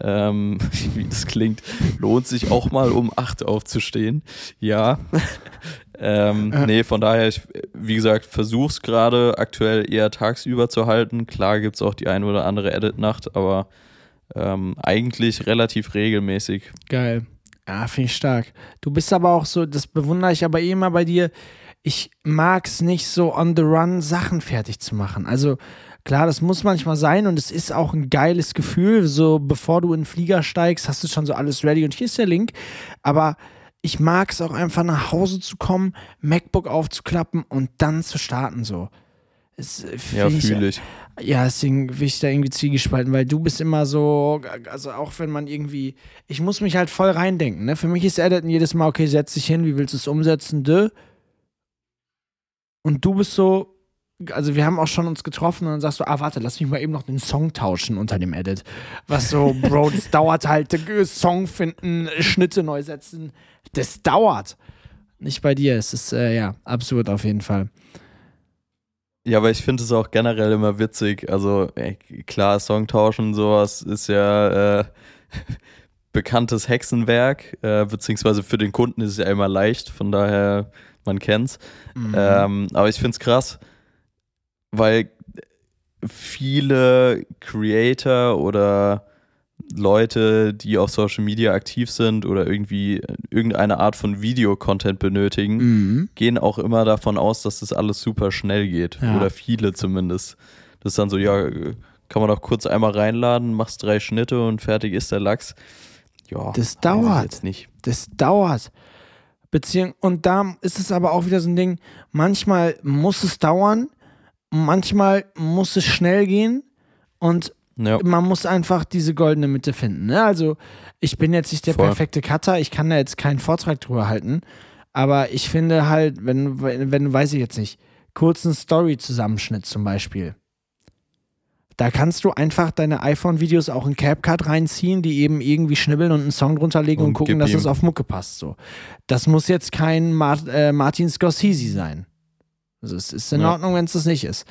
Ähm, wie das klingt, lohnt sich auch mal um acht aufzustehen. Ja. ähm, äh. Nee, von daher, ich, wie gesagt, versuch's gerade aktuell eher tagsüber zu halten. Klar gibt's auch die eine oder andere Edit-Nacht, aber ähm, eigentlich relativ regelmäßig. Geil. Ja, finde ich stark. Du bist aber auch so, das bewundere ich aber eh immer bei dir. Ich mag's nicht so on the run Sachen fertig zu machen. Also klar, das muss manchmal sein und es ist auch ein geiles Gefühl. So bevor du in den Flieger steigst, hast du schon so alles ready und hier ist der Link. Aber ich mag es auch einfach nach Hause zu kommen, MacBook aufzuklappen und dann zu starten so. Es, ja, fühle ich. Ja, deswegen will ich da irgendwie zwiegespalten, weil du bist immer so, also auch wenn man irgendwie, ich muss mich halt voll reindenken, ne? Für mich ist Editen jedes Mal, okay, setz dich hin, wie willst du es umsetzen, de. Und du bist so, also wir haben auch schon uns getroffen und dann sagst du, ah, warte, lass mich mal eben noch den Song tauschen unter dem Edit. Was so, Bro, das dauert halt, Song finden, Schnitte neu setzen das dauert. Nicht bei dir. Es ist äh, ja absurd auf jeden Fall. Ja, aber ich finde es auch generell immer witzig. Also ey, klar, Songtauschen und sowas ist ja äh, bekanntes Hexenwerk, äh, beziehungsweise für den Kunden ist es ja immer leicht, von daher, man kennt's. Mhm. Ähm, aber ich finde es krass, weil viele Creator oder Leute, die auf Social Media aktiv sind oder irgendwie irgendeine Art von Videocontent benötigen, mhm. gehen auch immer davon aus, dass das alles super schnell geht. Ja. Oder viele zumindest. Das ist dann so, ja, kann man doch kurz einmal reinladen, machst drei Schnitte und fertig ist der Lachs. Ja, das dauert. Jetzt nicht. Das dauert. Beziehung und da ist es aber auch wieder so ein Ding, manchmal muss es dauern, manchmal muss es schnell gehen und ja. Man muss einfach diese goldene Mitte finden. Ne? Also, ich bin jetzt nicht der Voll. perfekte Cutter, ich kann da jetzt keinen Vortrag drüber halten. Aber ich finde halt, wenn, wenn, wenn weiß ich jetzt nicht, kurzen Story-Zusammenschnitt zum Beispiel. Da kannst du einfach deine iPhone-Videos auch in CapCut reinziehen, die eben irgendwie schnibbeln und einen Song drunter legen und, und gucken, dass es auf Mucke passt. So. Das muss jetzt kein Mart äh, Martin Scorsese sein. Also es ist in ja. Ordnung, wenn es das nicht ist.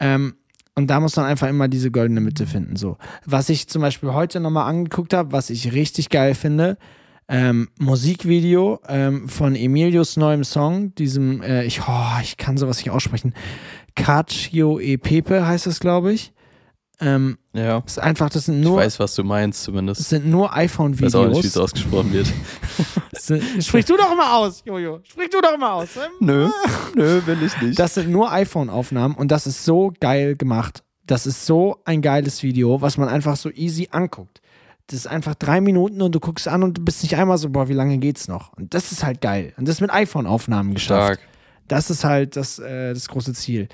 Ähm, und da muss man einfach immer diese goldene Mitte finden. So. Was ich zum Beispiel heute nochmal angeguckt habe, was ich richtig geil finde, ähm, Musikvideo ähm, von Emilius neuem Song, diesem, äh, ich, oh, ich kann sowas nicht aussprechen. Cacio e Pepe heißt das, glaube ich. Ähm, ja. Ist einfach, das sind nur. Ich weiß, was du meinst, zumindest. Das sind nur iPhone-Videos. Ich weiß auch nicht, wie es ausgesprochen wird. Sprich du doch mal aus, Jojo. Sprich du doch mal aus. Nö, nö, will ich nicht. Das sind nur iPhone-Aufnahmen und das ist so geil gemacht. Das ist so ein geiles Video, was man einfach so easy anguckt. Das ist einfach drei Minuten und du guckst an und du bist nicht einmal so, boah, wie lange geht's noch? Und das ist halt geil. Und das mit iPhone-Aufnahmen geschafft. Stark. Das ist halt das, äh, das große Ziel.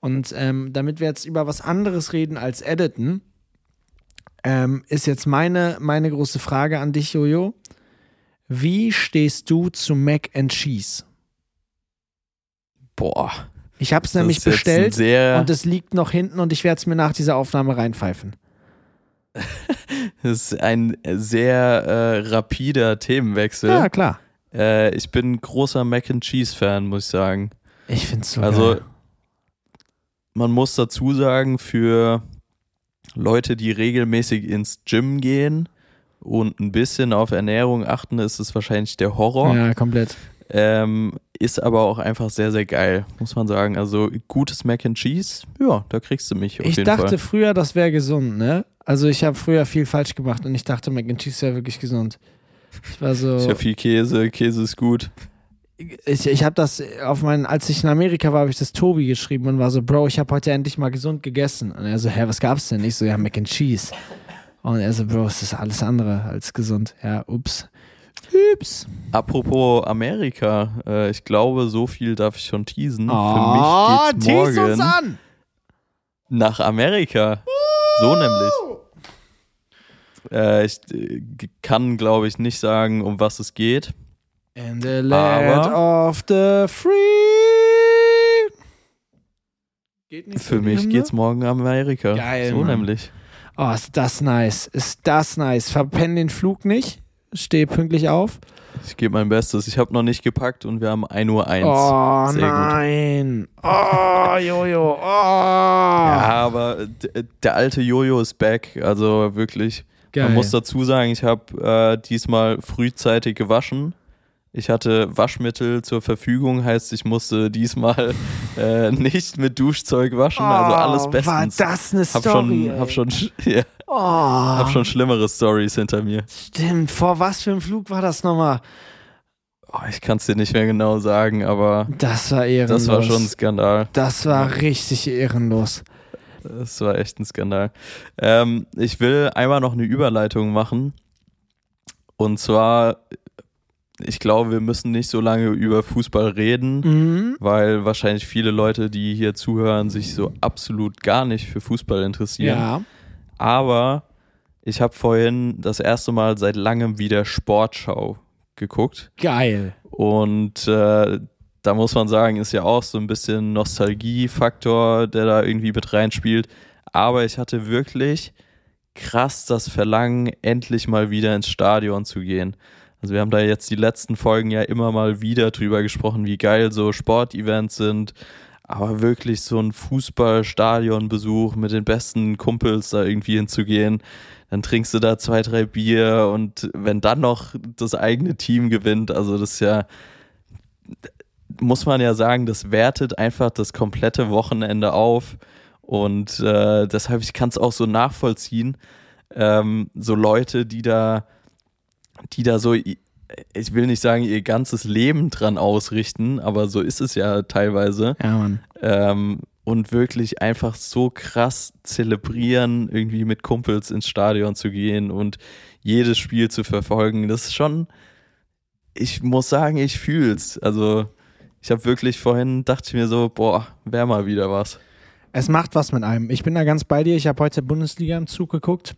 Und ähm, damit wir jetzt über was anderes reden als Editen, ähm, ist jetzt meine, meine große Frage an dich, Jojo. Wie stehst du zu Mac and Cheese? Boah. Ich habe es nämlich bestellt und es liegt noch hinten und ich werde es mir nach dieser Aufnahme reinpfeifen. das ist ein sehr äh, rapider Themenwechsel. Ja, klar. Äh, ich bin großer Mac and Cheese Fan, muss ich sagen. Ich finde es so Also, geil. man muss dazu sagen, für Leute, die regelmäßig ins Gym gehen und ein bisschen auf Ernährung achten, ist es wahrscheinlich der Horror. Ja, komplett. Ähm, ist aber auch einfach sehr, sehr geil, muss man sagen. Also gutes Mac and Cheese, ja, da kriegst du mich auf ich dachte Fall. früher, das wäre gesund, ne? Also ich habe früher viel falsch gemacht und ich dachte, Mac and Cheese wäre wirklich gesund. Ich war so. Ich habe viel Käse, Käse ist gut. Ich, ich habe das auf meinen, als ich in Amerika war, habe ich das Tobi geschrieben und war so, Bro, ich habe heute endlich mal gesund gegessen. Und er so, hä, was gab's denn? Ich so, ja, Mac and Cheese. Und er so, Bro, es ist alles andere als gesund. Ja, ups. Ups. Apropos Amerika, äh, ich glaube, so viel darf ich schon teasen. Oh, Für mich geht's morgen. Uns an. Nach Amerika. So nämlich. Äh, ich äh, kann, glaube ich, nicht sagen, um was es geht. In the land Aber of the free. Geht nicht Für mich Hymne? geht's morgen Amerika. Geil, So Mann. nämlich. Oh, ist das nice. Ist das nice. Verpenn den Flug nicht. Steh pünktlich auf. Ich gebe mein Bestes. Ich habe noch nicht gepackt und wir haben 1 Uhr 1. Oh Sehr gut. nein. Oh, Jojo. Oh. Ja, aber d- der alte Jojo ist back. Also wirklich. Geil. Man muss dazu sagen, ich habe äh, diesmal frühzeitig gewaschen. Ich hatte Waschmittel zur Verfügung, heißt, ich musste diesmal äh, nicht mit Duschzeug waschen. also alles Oh, bestens. War das eine hab Story? schon, ey. hab schon, sch- ja, oh, hab schon schlimmere Stories hinter mir. Stimmt. Vor was für einem Flug war das nochmal? Oh, ich kann es dir nicht mehr genau sagen, aber Das war ehrenlos. das war schon ein Skandal. Das war richtig ehrenlos. Das war echt ein Skandal. Ähm, ich will einmal noch eine Überleitung machen. Und zwar, ich glaube, wir müssen nicht so lange über Fußball reden, Mhm. weil wahrscheinlich viele Leute, die hier zuhören, sich so absolut gar nicht für Fußball interessieren. Ja. Aber ich habe vorhin das erste Mal seit langem wieder Sportschau geguckt. Geil. Und äh, da muss man sagen, ist ja auch so ein bisschen Nostalgiefaktor, der da irgendwie mit reinspielt. Aber ich hatte wirklich krass das Verlangen, endlich mal wieder ins Stadion zu gehen. Also wir haben da jetzt die letzten Folgen ja immer mal wieder drüber gesprochen, wie geil so Sportevents sind. Aber wirklich so ein Fußballstadionbesuch mit den besten Kumpels da irgendwie hinzugehen, dann trinkst du da zwei, drei Bier und wenn dann noch das eigene Team gewinnt, also das ist ja, muss man ja sagen, das wertet einfach das komplette Wochenende auf und äh, deshalb, ich kann es auch so nachvollziehen, ähm, so Leute, die da, die da so, ich will nicht sagen, ihr ganzes Leben dran ausrichten, aber so ist es ja teilweise Ja, Mann. ähm, und wirklich einfach so krass zelebrieren, irgendwie mit Kumpels ins Stadion zu gehen und jedes Spiel zu verfolgen. Das ist schon, ich muss sagen, ich fühl's. Also ich habe wirklich vorhin, dachte ich mir so, boah, wäre mal wieder was. Es macht was mit einem. Ich bin da ganz bei dir. Ich habe heute Bundesliga im Zug geguckt.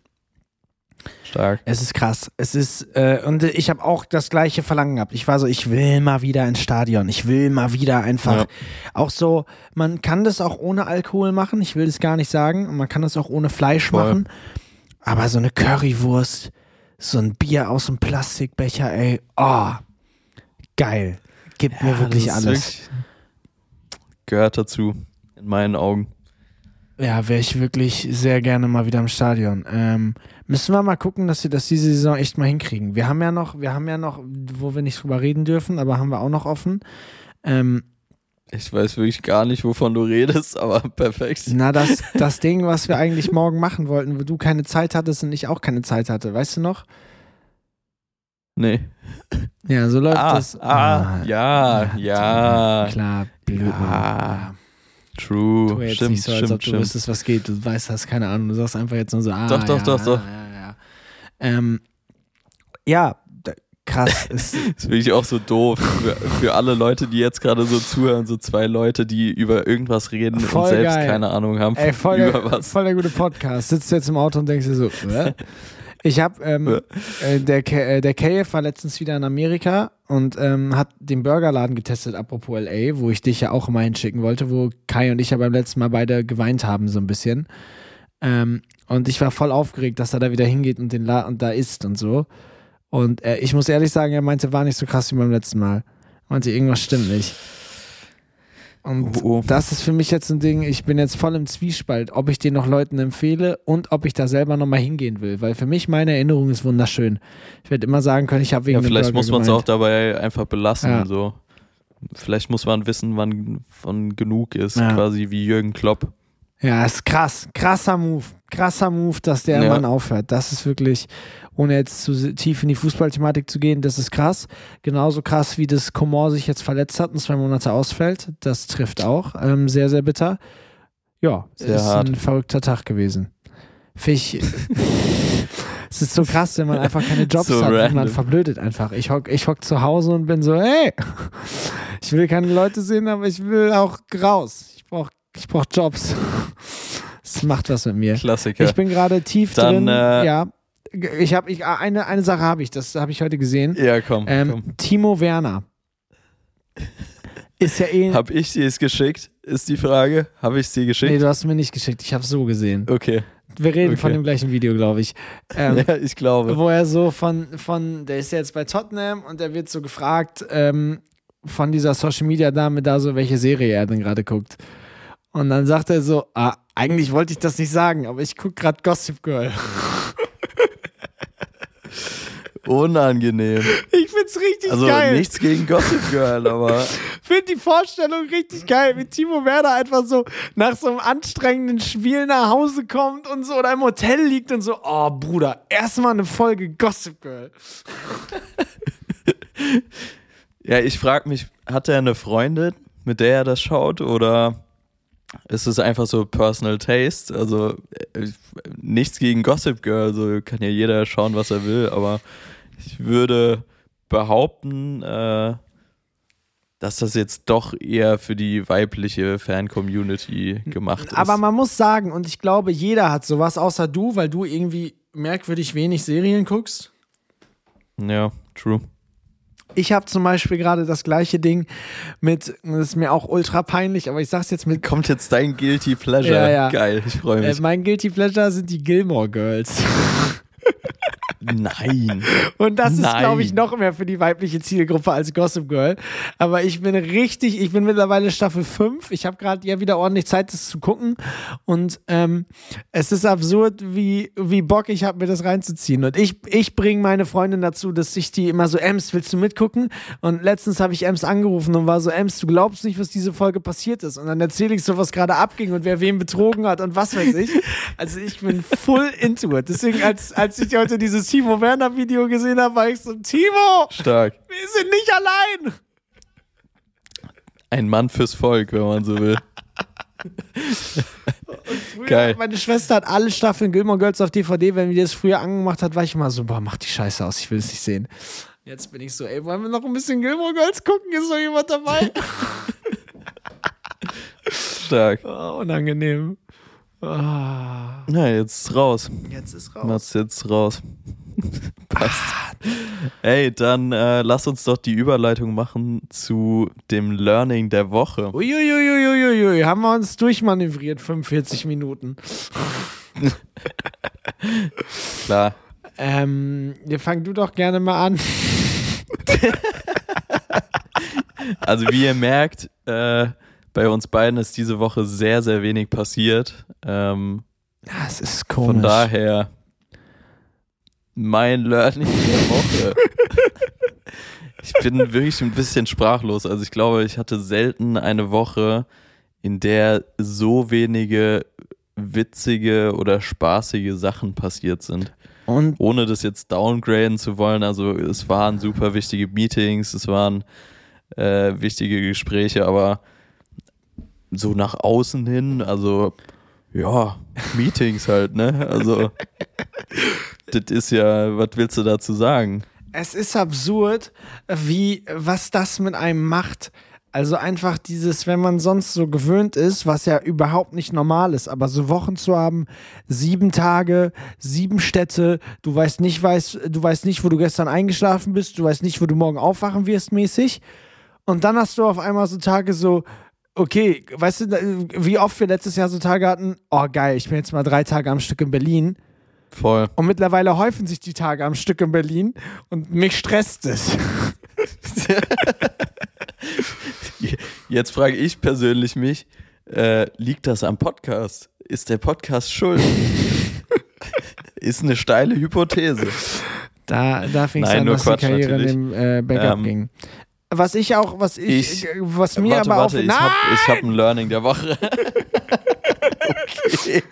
Stark. Es ist krass. Es ist, äh, und ich habe auch das gleiche Verlangen gehabt. Ich war so, ich will mal wieder ins Stadion. Ich will mal wieder einfach. Ja. Auch so, man kann das auch ohne Alkohol machen. Ich will das gar nicht sagen. Und man kann das auch ohne Fleisch Voll. machen. Aber so eine Currywurst, so ein Bier aus dem Plastikbecher, ey, oh, geil. Gibt mir wirklich alles. wirklich- gehört dazu, in meinen Augen. Ja, wäre ich wirklich sehr gerne mal wieder im Stadion. Ähm, müssen wir mal gucken, dass wir das diese Saison echt mal hinkriegen. Wir haben ja noch, wir haben ja noch, wo wir nicht drüber reden dürfen, aber haben wir auch noch offen. Ähm, Ich weiß wirklich gar nicht, wovon du redest, aber perfekt. na, das, das Ding, was wir eigentlich morgen machen wollten, wo du keine Zeit hattest und ich auch keine Zeit hatte, weißt du noch? Nee. Ja, so läuft Ah, das. ah, ja, ja. Klar, blöd. Ja. True. Tu jetzt stimmt, nicht so, als stimmt, ob du stimmt. wüsstest, was geht. Du weißt, hast keine Ahnung. Du sagst einfach jetzt nur so, ah, Doch, doch, ja, doch, doch. Ja, ja, ja. Ähm, ja krass. ist, Das ist wirklich auch so doof. Für, für alle Leute, die jetzt gerade so zuhören, so zwei Leute, die über irgendwas reden Voll und selbst geil. keine Ahnung haben, ey, voll, über der, was. voll der gute Podcast. Sitzt jetzt im Auto und denkst dir so, Hä? Ich habe, ähm, äh, der, Ke- äh, der KF war letztens wieder in Amerika und ähm, hat den Burgerladen getestet, apropos LA, wo ich dich ja auch immer hinschicken wollte, wo Kai und ich ja beim letzten Mal beide geweint haben, so ein bisschen. Ähm, und ich war voll aufgeregt, dass er da wieder hingeht und, den La und da isst und so. Und äh, ich muss ehrlich sagen, er meinte, war nicht so krass wie beim letzten Mal. Er meinte, irgendwas stimmt nicht. Und Oh, oh. das ist für mich jetzt ein Ding, ich bin jetzt voll im Zwiespalt, ob ich den noch Leuten empfehle und ob ich da selber nochmal hingehen will. Weil für mich meine Erinnerung ist wunderschön. Ich werde immer sagen können, ich habe wegen Ja, vielleicht muss man es auch dabei einfach belassen. Ja. So. Vielleicht muss man wissen, wann, wann genug ist, Ja. quasi wie Jürgen Klopp. Ja, ist krass. Krasser Move. Krasser Move, dass der Ja. Mann aufhört. Das ist wirklich, ohne jetzt zu tief in die Fußballthematik zu gehen, das ist krass. Genauso krass, wie das Komor sich jetzt verletzt hat und zwei Monate ausfällt. Das trifft auch. Ähm, sehr, sehr bitter. Ja, Sehr ist hart. ein verrückter Tag gewesen. Finde ich. Es ist so krass, wenn man einfach keine Jobs So hat und man random. verblödet einfach. Ich hock, ich hock zu Hause und bin so, hey, ich will keine Leute sehen, aber ich will auch raus. Ich brauche ich brauch Jobs. Das macht was mit mir. Klassiker. Ich bin gerade tief Dann, drin. äh, ja. Ich habe ich, eine, eine Sache habe ich, das habe ich heute gesehen. Ja, komm. Ähm, komm. Timo Werner. Ist ja eh. Hab ich dir es geschickt? Ist die Frage. Habe ich es dir geschickt? nee, du hast mir nicht geschickt. Ich habe so gesehen. okay. Wir reden Okay. von dem gleichen Video, glaube ich. Ähm, ja, ich glaube. wo er so von, von, der ist ja jetzt bei Tottenham und der wird so gefragt ähm, von dieser Social Media Dame da so, welche Serie er denn gerade guckt. Und dann sagt er so, ah, eigentlich wollte ich das nicht sagen, aber ich gucke gerade Gossip Girl. Unangenehm. Ich find's richtig Also geil. nichts gegen Gossip Girl, aber Find die Vorstellung richtig geil, wie Timo Werner einfach so nach so einem anstrengenden Spiel nach Hause kommt und so oder im Hotel liegt und so, oh Bruder, erstmal eine Folge Gossip Girl. ja, ich frage mich, hat er eine Freundin, mit der er das schaut oder ist es einfach so Personal Taste? Also äh, nichts gegen Gossip Girl, so kann ja jeder schauen, was er will, aber ich würde behaupten, äh, dass das jetzt doch eher für die weibliche Fan-Community gemacht ist. Aber man muss sagen, und ich glaube, jeder hat sowas, außer du, weil du irgendwie merkwürdig wenig Serien guckst. ja, true. Ich habe zum Beispiel gerade das gleiche Ding mit, das ist mir auch ultra peinlich, aber ich sag's jetzt mit. Kommt jetzt dein Guilty Pleasure. Ja, ja. Geil, ich freue Äh, mich. mein Guilty Pleasure sind die Gilmore Girls. Nein. Und das ist, glaube ich, noch mehr für die weibliche Zielgruppe als Gossip Girl. Aber ich bin richtig, ich bin mittlerweile Staffel 5. Ich habe gerade ja wieder ordentlich Zeit, das zu gucken. Und ähm, es ist absurd, wie, wie Bock ich habe, mir das reinzuziehen. Und ich, ich bringe meine Freundin dazu, dass ich die immer so, Ems, willst du mitgucken? Und letztens habe ich Ems angerufen und war so, Ems, du glaubst nicht, was diese Folge passiert ist. Und dann erzähle ich so, was gerade abging und wer wen betrogen hat und was weiß ich. Also ich bin full into it. Deswegen, als, als ich heute dieses Timo Werner Video gesehen habe, war ich so, Timo, Stark. wir sind nicht allein. Ein Mann fürs Volk, wenn man so will. Früher, Geil. Meine Schwester hat alle Staffeln Gilmore Girls auf DVD. Wenn die das früher angemacht hat, war ich immer so, boah, mach die Scheiße aus, ich will es nicht sehen. Jetzt bin ich so, ey, wollen wir noch ein bisschen Gilmore Girls gucken? Ist noch jemand dabei? Stark. oh, unangenehm. Ah, Na, jetzt ist raus. jetzt ist raus. Mach's jetzt raus. Passt. Ey, dann äh, lass uns doch die Überleitung machen zu dem Learning der Woche. Uiuiuiuiui, haben wir uns durchmanövriert, 45 Minuten. Klar. Ähm, ja, fang du doch gerne mal an. Also wie ihr merkt, äh, bei uns beiden ist diese Woche sehr, sehr wenig passiert. Ähm, Das ist komisch. von daher mein Learning der Woche. ich bin wirklich ein bisschen sprachlos. Also ich glaube, ich hatte selten eine Woche, in der so wenige witzige oder spaßige Sachen passiert sind. Und Ohne das jetzt downgraden zu wollen. Also es waren super wichtige Meetings, es waren äh, wichtige Gespräche, aber so nach außen hin, also ja, Meetings halt, ne? Also das ist ja, was willst du dazu sagen? es ist absurd, wie, was das mit einem macht. Also einfach dieses, wenn man sonst so gewöhnt ist, was ja überhaupt nicht normal ist, aber so Wochen zu haben, sieben Tage, sieben Städte, du weißt nicht, weißt, du weißt nicht, wo du gestern eingeschlafen bist, du weißt nicht, wo du morgen aufwachen wirst, mäßig. Und dann hast du auf einmal so Tage so, okay, weißt du, wie oft wir letztes Jahr so Tage hatten, oh geil, ich bin jetzt mal drei Tage am Stück in Berlin. Voll. Und mittlerweile häufen sich die Tage am Stück in Berlin und mich stresst es. Jetzt frage ich persönlich mich, äh, liegt das am Podcast? Ist der Podcast schuld? ist eine steile Hypothese. Da, da fing es an, dass Quatsch die Karriere natürlich. in dem äh, Backup Ähm, ging. Was ich auch, was ich, ich- was mir warte, aber warte, auch. ich habe hab ein Learning der Woche. okay.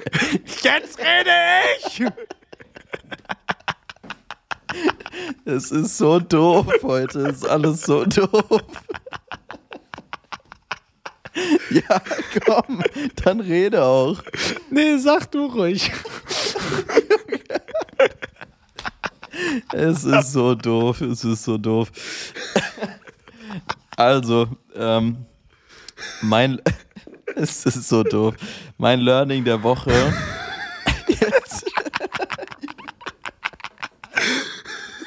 Jetzt rede ich! Es ist so doof heute, es ist alles so doof. Ja, komm, dann rede auch. nee, sag du ruhig. Es ist so doof, es ist so doof. Also, ähm, mein, Es ist so doof. Mein Learning der Woche. Jetzt.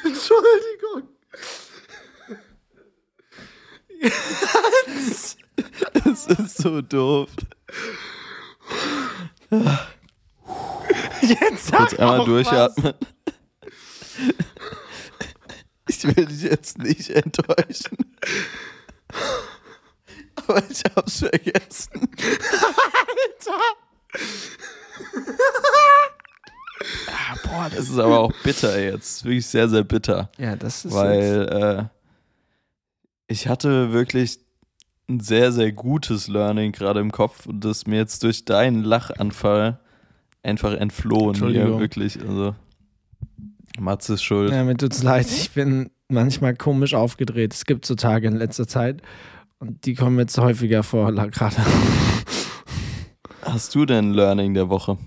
Entschuldigung. Es ist so doof. Jetzt sag Kurz einmal durchatmen. Ich will dich jetzt nicht enttäuschen. Aber ich hab's vergessen. Alter. Ah, boah, das ist aber auch bitter jetzt. Wirklich sehr, sehr bitter. Ja, das ist Weil äh, ich hatte wirklich ein sehr, sehr gutes Learning gerade im Kopf und das mir jetzt durch deinen Lachanfall einfach entflohen. Mir wirklich, also Mats ist schuld. Ja, mir tut's leid. Ich bin manchmal komisch aufgedreht. Es gibt so Tage in letzter Zeit und die kommen jetzt häufiger vor, gerade. Hast du denn Learning der Woche?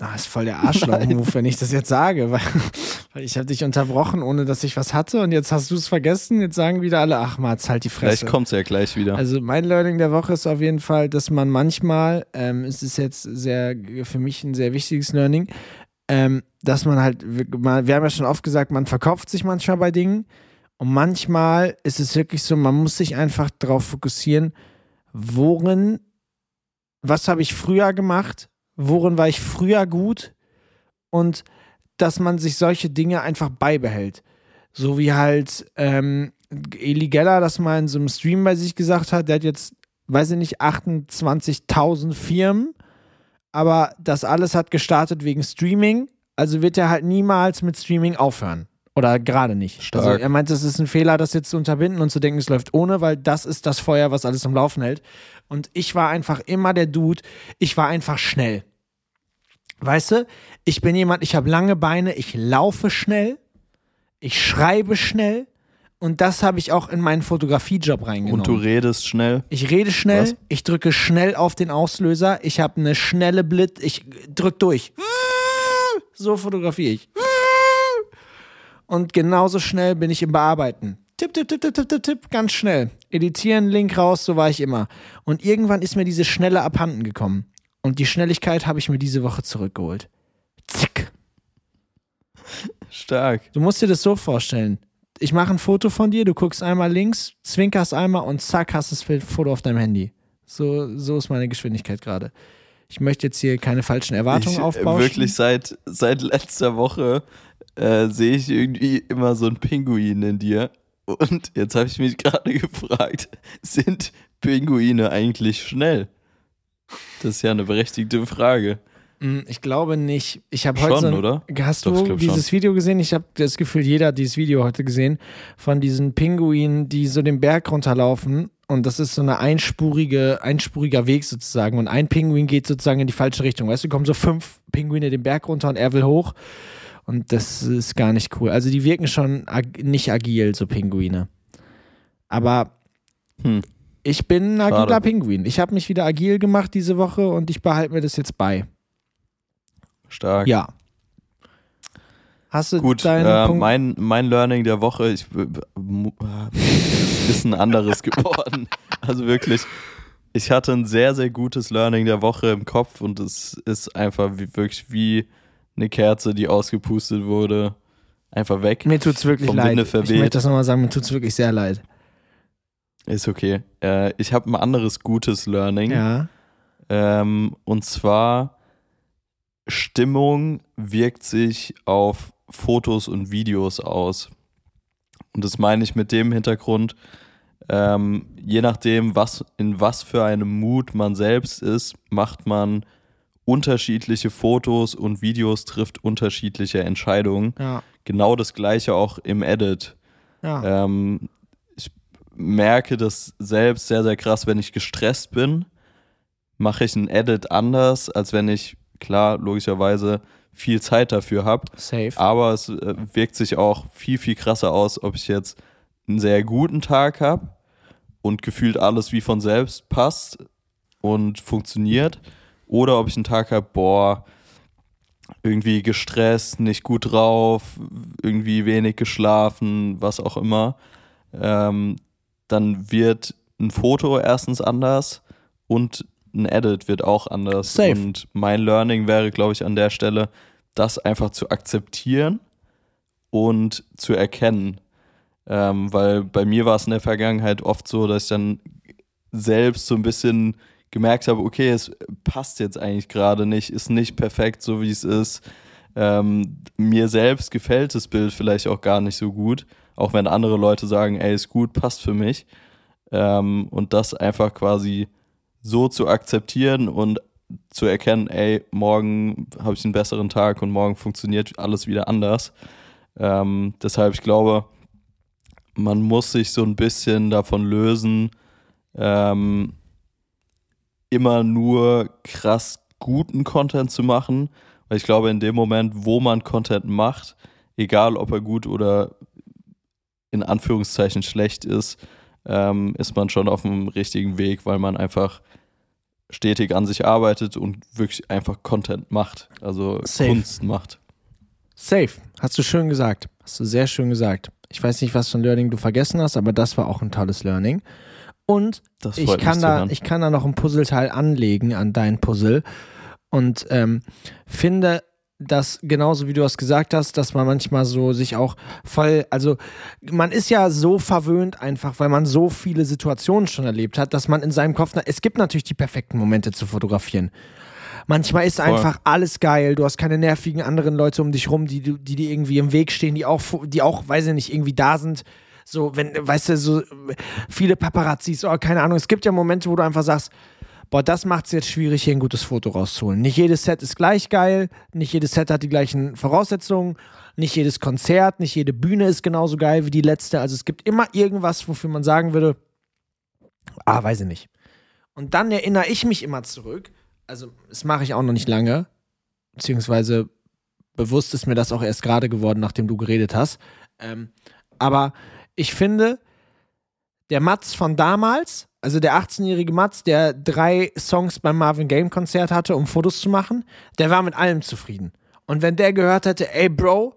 Ah, ist voll der Arschloch-Move, wenn ich das jetzt sage, weil, weil ich habe dich unterbrochen, ohne dass ich was hatte und jetzt hast du es vergessen. Jetzt sagen wieder alle, ach Mats, halt die Fresse. Vielleicht kommt's ja gleich wieder. Also mein Learning der Woche ist auf jeden Fall, dass man manchmal, ähm, es ist jetzt sehr, für mich ein sehr wichtiges Learning, ähm, dass man halt, wir wir haben ja schon oft gesagt, man verkauft sich manchmal bei Dingen und manchmal ist es wirklich so, man muss sich einfach darauf fokussieren, worin, was habe ich früher gemacht, worin war ich früher gut und dass man sich solche Dinge einfach beibehält. So wie halt ähm, Eli Geller das mal in so einem Stream bei sich gesagt hat, der hat jetzt, weiß ich nicht, 28.000 Firmen, aber das alles hat gestartet wegen Streaming, also wird er halt niemals mit Streaming aufhören. Oder gerade nicht. Stark. Also er meint, es ist ein Fehler, das jetzt zu unterbinden und zu denken, es läuft ohne, weil das ist das Feuer, was alles am Laufen hält. Und ich war einfach immer der Dude, ich war einfach schnell. Weißt du, ich bin jemand, ich habe lange Beine, ich laufe schnell, ich schreibe schnell und das habe ich auch in meinen Fotografiejob reingenommen. Und du redest schnell. Ich rede schnell, Was? ich drücke schnell auf den Auslöser, ich habe eine schnelle Blitz, ich drück durch. So fotografiere ich. Und genauso schnell bin ich im Bearbeiten. Tipp, tipp, tipp, tipp, tipp, tipp, tipp, ganz schnell. Editieren, Link raus, so war ich immer. Und irgendwann ist mir diese Schnelle abhanden gekommen. Und die Schnelligkeit habe ich mir diese Woche zurückgeholt. Zick. Stark. Du musst dir das so vorstellen. Ich mache ein Foto von dir, du guckst einmal links, zwinkerst einmal und zack, hast das Foto auf deinem Handy. So, so ist meine Geschwindigkeit gerade. Ich möchte jetzt hier keine falschen Erwartungen ich, aufbauen. Wirklich seit, seit letzter Woche äh, sehe ich irgendwie immer so einen Pinguin in dir. Und jetzt habe ich mich gerade gefragt, sind Pinguine eigentlich schnell? Das ist ja eine berechtigte Frage. Mm, Ich glaube nicht. Ich habe Schon, heute so ein, oder? Hast Doch, du dieses Video gesehen? Ich habe das Gefühl, jeder hat dieses Video heute gesehen von diesen Pinguinen, die so den Berg runterlaufen. Und das ist so eine einspurige, einspuriger Weg sozusagen. Und ein Pinguin geht sozusagen in die falsche Richtung. Weißt du, kommen so fünf Pinguine den Berg runter und er will hoch. Und das ist gar nicht cool. Also die wirken schon ag nicht agil, so Pinguine. Aber Hm. ich bin ein agiler Schade. Pinguin. Ich habe mich wieder agil gemacht diese Woche und ich behalte mir das jetzt bei. Stark. Ja. Hast du Gut, deinen äh, Punkt? mein, mein Learning der Woche ich, äh, ist ein anderes geworden. Also wirklich, ich hatte ein sehr, sehr gutes Learning der Woche im Kopf und es ist einfach wie, wirklich wie eine Kerze, die ausgepustet wurde, einfach weg. Mir tut's wirklich vom leid. Winde Ich möchte das nochmal sagen, mir tut's wirklich sehr leid. Ist okay. Äh, ich habe ein anderes gutes Learning. Ja. Ähm, und zwar, Stimmung wirkt sich auf Fotos und Videos aus. Und das meine ich mit dem Hintergrund, ähm, je nachdem, was, in was für einem Mut man selbst ist, macht man unterschiedliche Fotos und Videos, trifft unterschiedliche Entscheidungen. Ja. Genau das gleiche auch im Edit. Ja. Ähm, ich merke das selbst sehr, sehr krass, wenn ich gestresst bin, mache ich ein Edit anders, als wenn ich, klar, logischerweise viel Zeit dafür habe. Safe. Aber es äh, wirkt sich auch viel, viel krasser aus, ob ich jetzt einen sehr guten Tag habe und gefühlt alles wie von selbst passt und funktioniert. Oder ob ich einen Tag habe, boah, irgendwie gestresst, nicht gut drauf, irgendwie wenig geschlafen, was auch immer. Ähm, dann wird ein Foto erstens anders und ein Edit wird auch anders. Safe. Und mein Learning wäre, glaube ich, an der Stelle, das einfach zu akzeptieren und zu erkennen. Ähm, weil bei mir war es in der Vergangenheit oft so, dass ich dann selbst so ein bisschen gemerkt habe, okay, es passt jetzt eigentlich gerade nicht, ist nicht perfekt, so wie es ist. Ähm, mir selbst gefällt das Bild vielleicht auch gar nicht so gut, auch wenn andere Leute sagen, ey, ist gut, passt für mich. Ähm, und das einfach quasi so zu akzeptieren und zu erkennen, ey, morgen habe ich einen besseren Tag und morgen funktioniert alles wieder anders. Ähm, deshalb, ich glaube, man muss sich so ein bisschen davon lösen, ähm, immer nur krass guten Content zu machen, weil ich glaube, in dem Moment, wo man Content macht, egal ob er gut oder in Anführungszeichen schlecht ist, ähm, ist man schon auf dem richtigen Weg, weil man einfach stetig an sich arbeitet und wirklich einfach Content macht, also Safe. Kunst macht. Safe, hast du schön gesagt. Hast du sehr schön gesagt. Ich weiß nicht, was für ein Learning du vergessen hast, aber das war auch ein tolles Learning. Und ich kann, da, ich kann da noch ein Puzzleteil anlegen an dein Puzzle und ähm, finde dass genauso wie du es gesagt hast, dass man manchmal so sich auch voll, also man ist ja so verwöhnt einfach, weil man so viele Situationen schon erlebt hat, dass man in seinem Kopf, es gibt natürlich die perfekten Momente zu fotografieren. Manchmal ist voll. einfach alles geil, du hast keine nervigen anderen Leute um dich rum, die, die dir irgendwie im Weg stehen, die auch, die auch, weiß ich nicht, irgendwie da sind. So, wenn, weißt du, so viele Paparazzis, oh, keine Ahnung, es gibt ja Momente, wo du einfach sagst, boah, das macht es jetzt schwierig, hier ein gutes Foto rauszuholen. Nicht jedes Set ist gleich geil, nicht jedes Set hat die gleichen Voraussetzungen, nicht jedes Konzert, nicht jede Bühne ist genauso geil wie die letzte. Also es gibt immer irgendwas, wofür man sagen würde, ah, weiß ich nicht. Und dann erinnere ich mich immer zurück, also das mache ich auch noch nicht lange, beziehungsweise bewusst ist mir das auch erst gerade geworden, nachdem du geredet hast. Ähm, aber ich finde, der Mats von damals also der 18-jährige Mats, der drei Songs beim Marvin Game Konzert hatte, um Fotos zu machen, der war mit allem zufrieden. Und wenn der gehört hätte, ey Bro,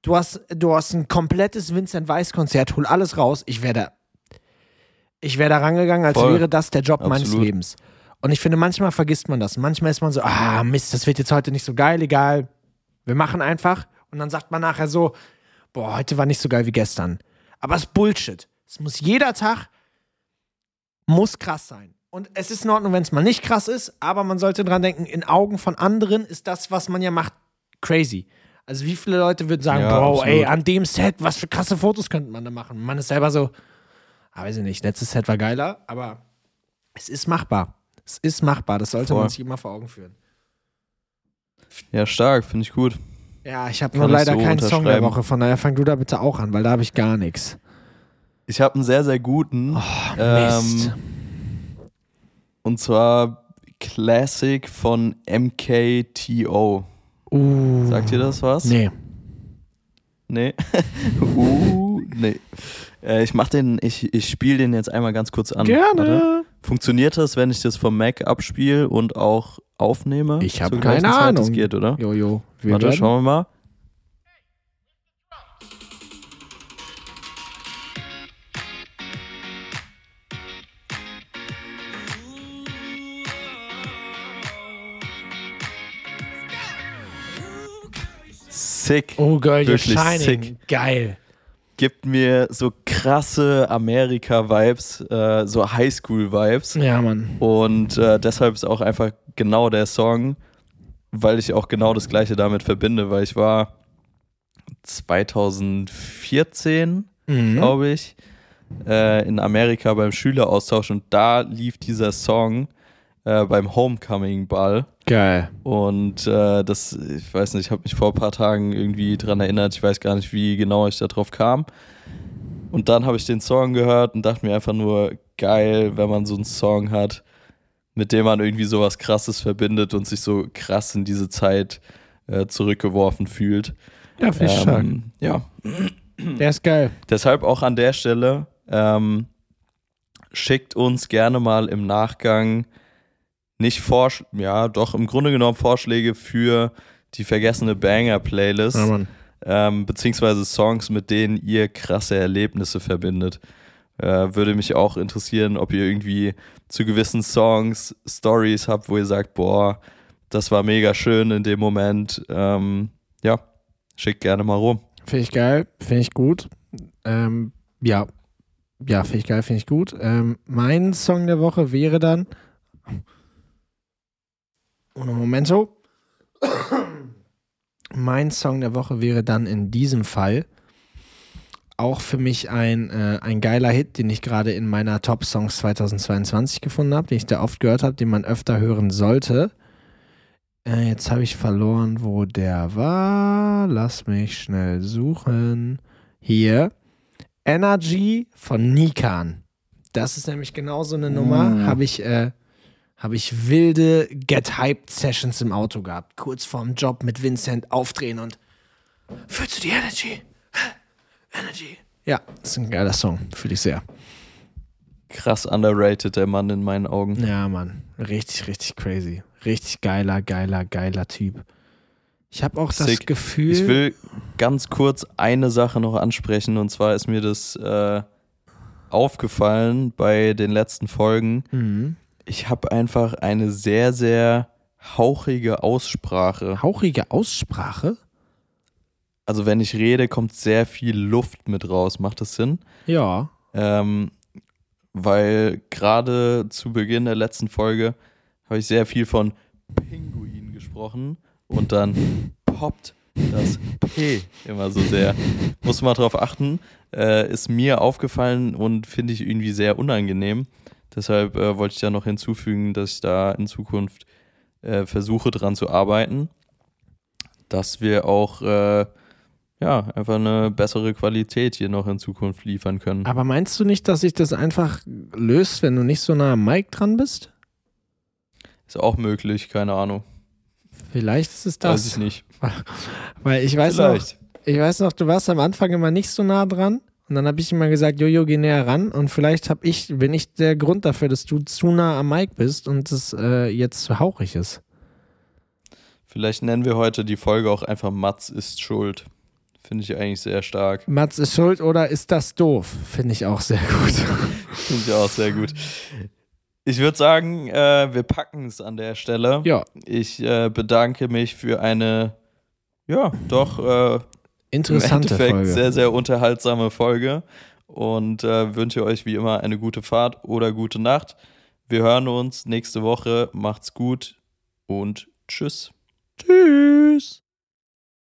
du hast, du hast ein komplettes Vincent Weiss Konzert, hol alles raus, ich wäre da, ich wäre da rangegangen, als Voll. wäre das der Job Absolut. meines Lebens. Und ich finde, manchmal vergisst man das. Manchmal ist man so, ah Mist, das wird jetzt heute nicht so geil, egal, wir machen einfach. Und dann sagt man nachher so, boah, heute war nicht so geil wie gestern. Aber es ist Bullshit. Es muss jeder Tag muss krass sein. Und es ist in Ordnung, wenn es mal nicht krass ist, aber man sollte dran denken, in Augen von anderen ist das, was man ja macht, crazy. Also wie viele Leute würden sagen, ja, Bro, ey, an dem Set, was für krasse Fotos könnte man da machen? Man ist selber so, ah, weiß ich nicht, letztes Set war geiler, aber es ist machbar. Es ist machbar, das sollte Voll. man sich immer vor Augen führen. Ja, stark, finde ich gut. Ja, ich habe nur leider so keinen Song der Woche, von daher fang du da bitte auch an, weil da habe ich gar nichts. Ich habe einen sehr, sehr guten. Oh, Mist. Ähm, und zwar Classic von MKTO. Uh. Sagt ihr das was? Nee. Nee. uh, nee. Äh, ich mach den, ich, ich spiele den jetzt einmal ganz kurz an. Gerne. Warte. Funktioniert das, wenn ich das vom Mac abspiele und auch aufnehme? Ich habe keine Ahnung. Das geht, oder? Jojo. Warte, werden? schauen wir mal. sick. Oh, geil, Wirklich Shining. Sick. Geil. Gibt mir so krasse Amerika-Vibes, äh, so Highschool-Vibes. Ja, Mann. Und äh, deshalb ist auch einfach genau der Song, weil ich auch genau das Gleiche damit verbinde, weil ich war 2014, mhm. glaube ich, äh, in Amerika beim Schüleraustausch und da lief dieser Song äh, beim Homecoming-Ball. Geil. Und äh, das, ich weiß nicht, ich habe mich vor ein paar Tagen irgendwie dran erinnert, ich weiß gar nicht, wie genau ich da drauf kam. Und dann habe ich den Song gehört und dachte mir einfach nur, geil, wenn man so einen Song hat, mit dem man irgendwie sowas krasses verbindet und sich so krass in diese Zeit äh, zurückgeworfen fühlt. Ja, finde ich ähm, Ja. Der ist geil. Deshalb auch an der Stelle, ähm, schickt uns gerne mal im Nachgang nicht Vorsch ja, doch im Grunde genommen Vorschläge für die vergessene Banger-Playlist. Ja, ähm, beziehungsweise Songs, mit denen ihr krasse Erlebnisse verbindet. Äh, würde mich auch interessieren, ob ihr irgendwie zu gewissen Songs Stories habt, wo ihr sagt, boah, das war mega schön in dem Moment. Ähm, ja, schickt gerne mal rum. Finde ich geil, finde ich gut. Ähm, ja, ja, finde ich geil, finde ich gut. Ähm, mein Song der Woche wäre dann. Uno Momento. mein Song der Woche wäre dann in diesem Fall auch für mich ein, äh, ein geiler Hit, den ich gerade in meiner Top Songs 2022 gefunden habe, den ich da oft gehört habe, den man öfter hören sollte. Äh, jetzt habe ich verloren, wo der war. Lass mich schnell suchen. Hier. Energy von Nikan. Das ist nämlich genau so eine Nummer. Mm. Habe ich, äh, hab ich wilde Get Hyped Sessions im Auto gehabt. Kurz vorm Job mit Vincent aufdrehen und fühlst du die Energy? Energy. Ja, das ist ein geiler Song. Fühle ich sehr. Krass underrated, der Mann in meinen Augen. Ja, Mann. Richtig, richtig crazy. Richtig geiler, geiler, geiler Typ. Ich habe auch Sick. das Gefühl. Ich will ganz kurz eine Sache noch ansprechen und zwar ist mir das äh, aufgefallen bei den letzten Folgen. Mhm. Ich habe einfach eine sehr, sehr hauchige Aussprache. Hauchige Aussprache? Also wenn ich rede, kommt sehr viel Luft mit raus. Macht das Sinn? Ja. Ähm, weil gerade zu Beginn der letzten Folge habe ich sehr viel von Pinguin gesprochen und dann poppt das P immer so sehr. Muss man drauf achten. Äh, ist mir aufgefallen und finde ich irgendwie sehr unangenehm. Deshalb äh, wollte ich da noch hinzufügen, dass ich da in Zukunft äh, versuche dran zu arbeiten, dass wir auch äh, ja, einfach eine bessere Qualität hier noch in Zukunft liefern können. Aber meinst du nicht, dass sich das einfach löst, wenn du nicht so nah am Mic dran bist? Ist auch möglich, keine Ahnung. Vielleicht ist es das. Weiß ich nicht. Weil ich weiß Vielleicht. noch, ich weiß noch, du warst am Anfang immer nicht so nah dran. Und dann habe ich immer gesagt, Jojo, geh näher ran. Und vielleicht hab ich, bin ich der Grund dafür, dass du zu nah am Mic bist und es äh, jetzt zu hauchig ist. Vielleicht nennen wir heute die Folge auch einfach Mats ist schuld. Finde ich eigentlich sehr stark. Mats ist schuld oder ist das doof? Finde ich auch sehr gut. Finde ich auch sehr gut. Ich würde sagen, äh, wir packen es an der Stelle. Ja. Ich äh, bedanke mich für eine, ja, doch äh, interessante Folge. Sehr, sehr unterhaltsame Folge und äh, wünsche euch wie immer eine gute Fahrt oder gute Nacht. Wir hören uns nächste Woche. Macht's gut und tschüss. Tschüss.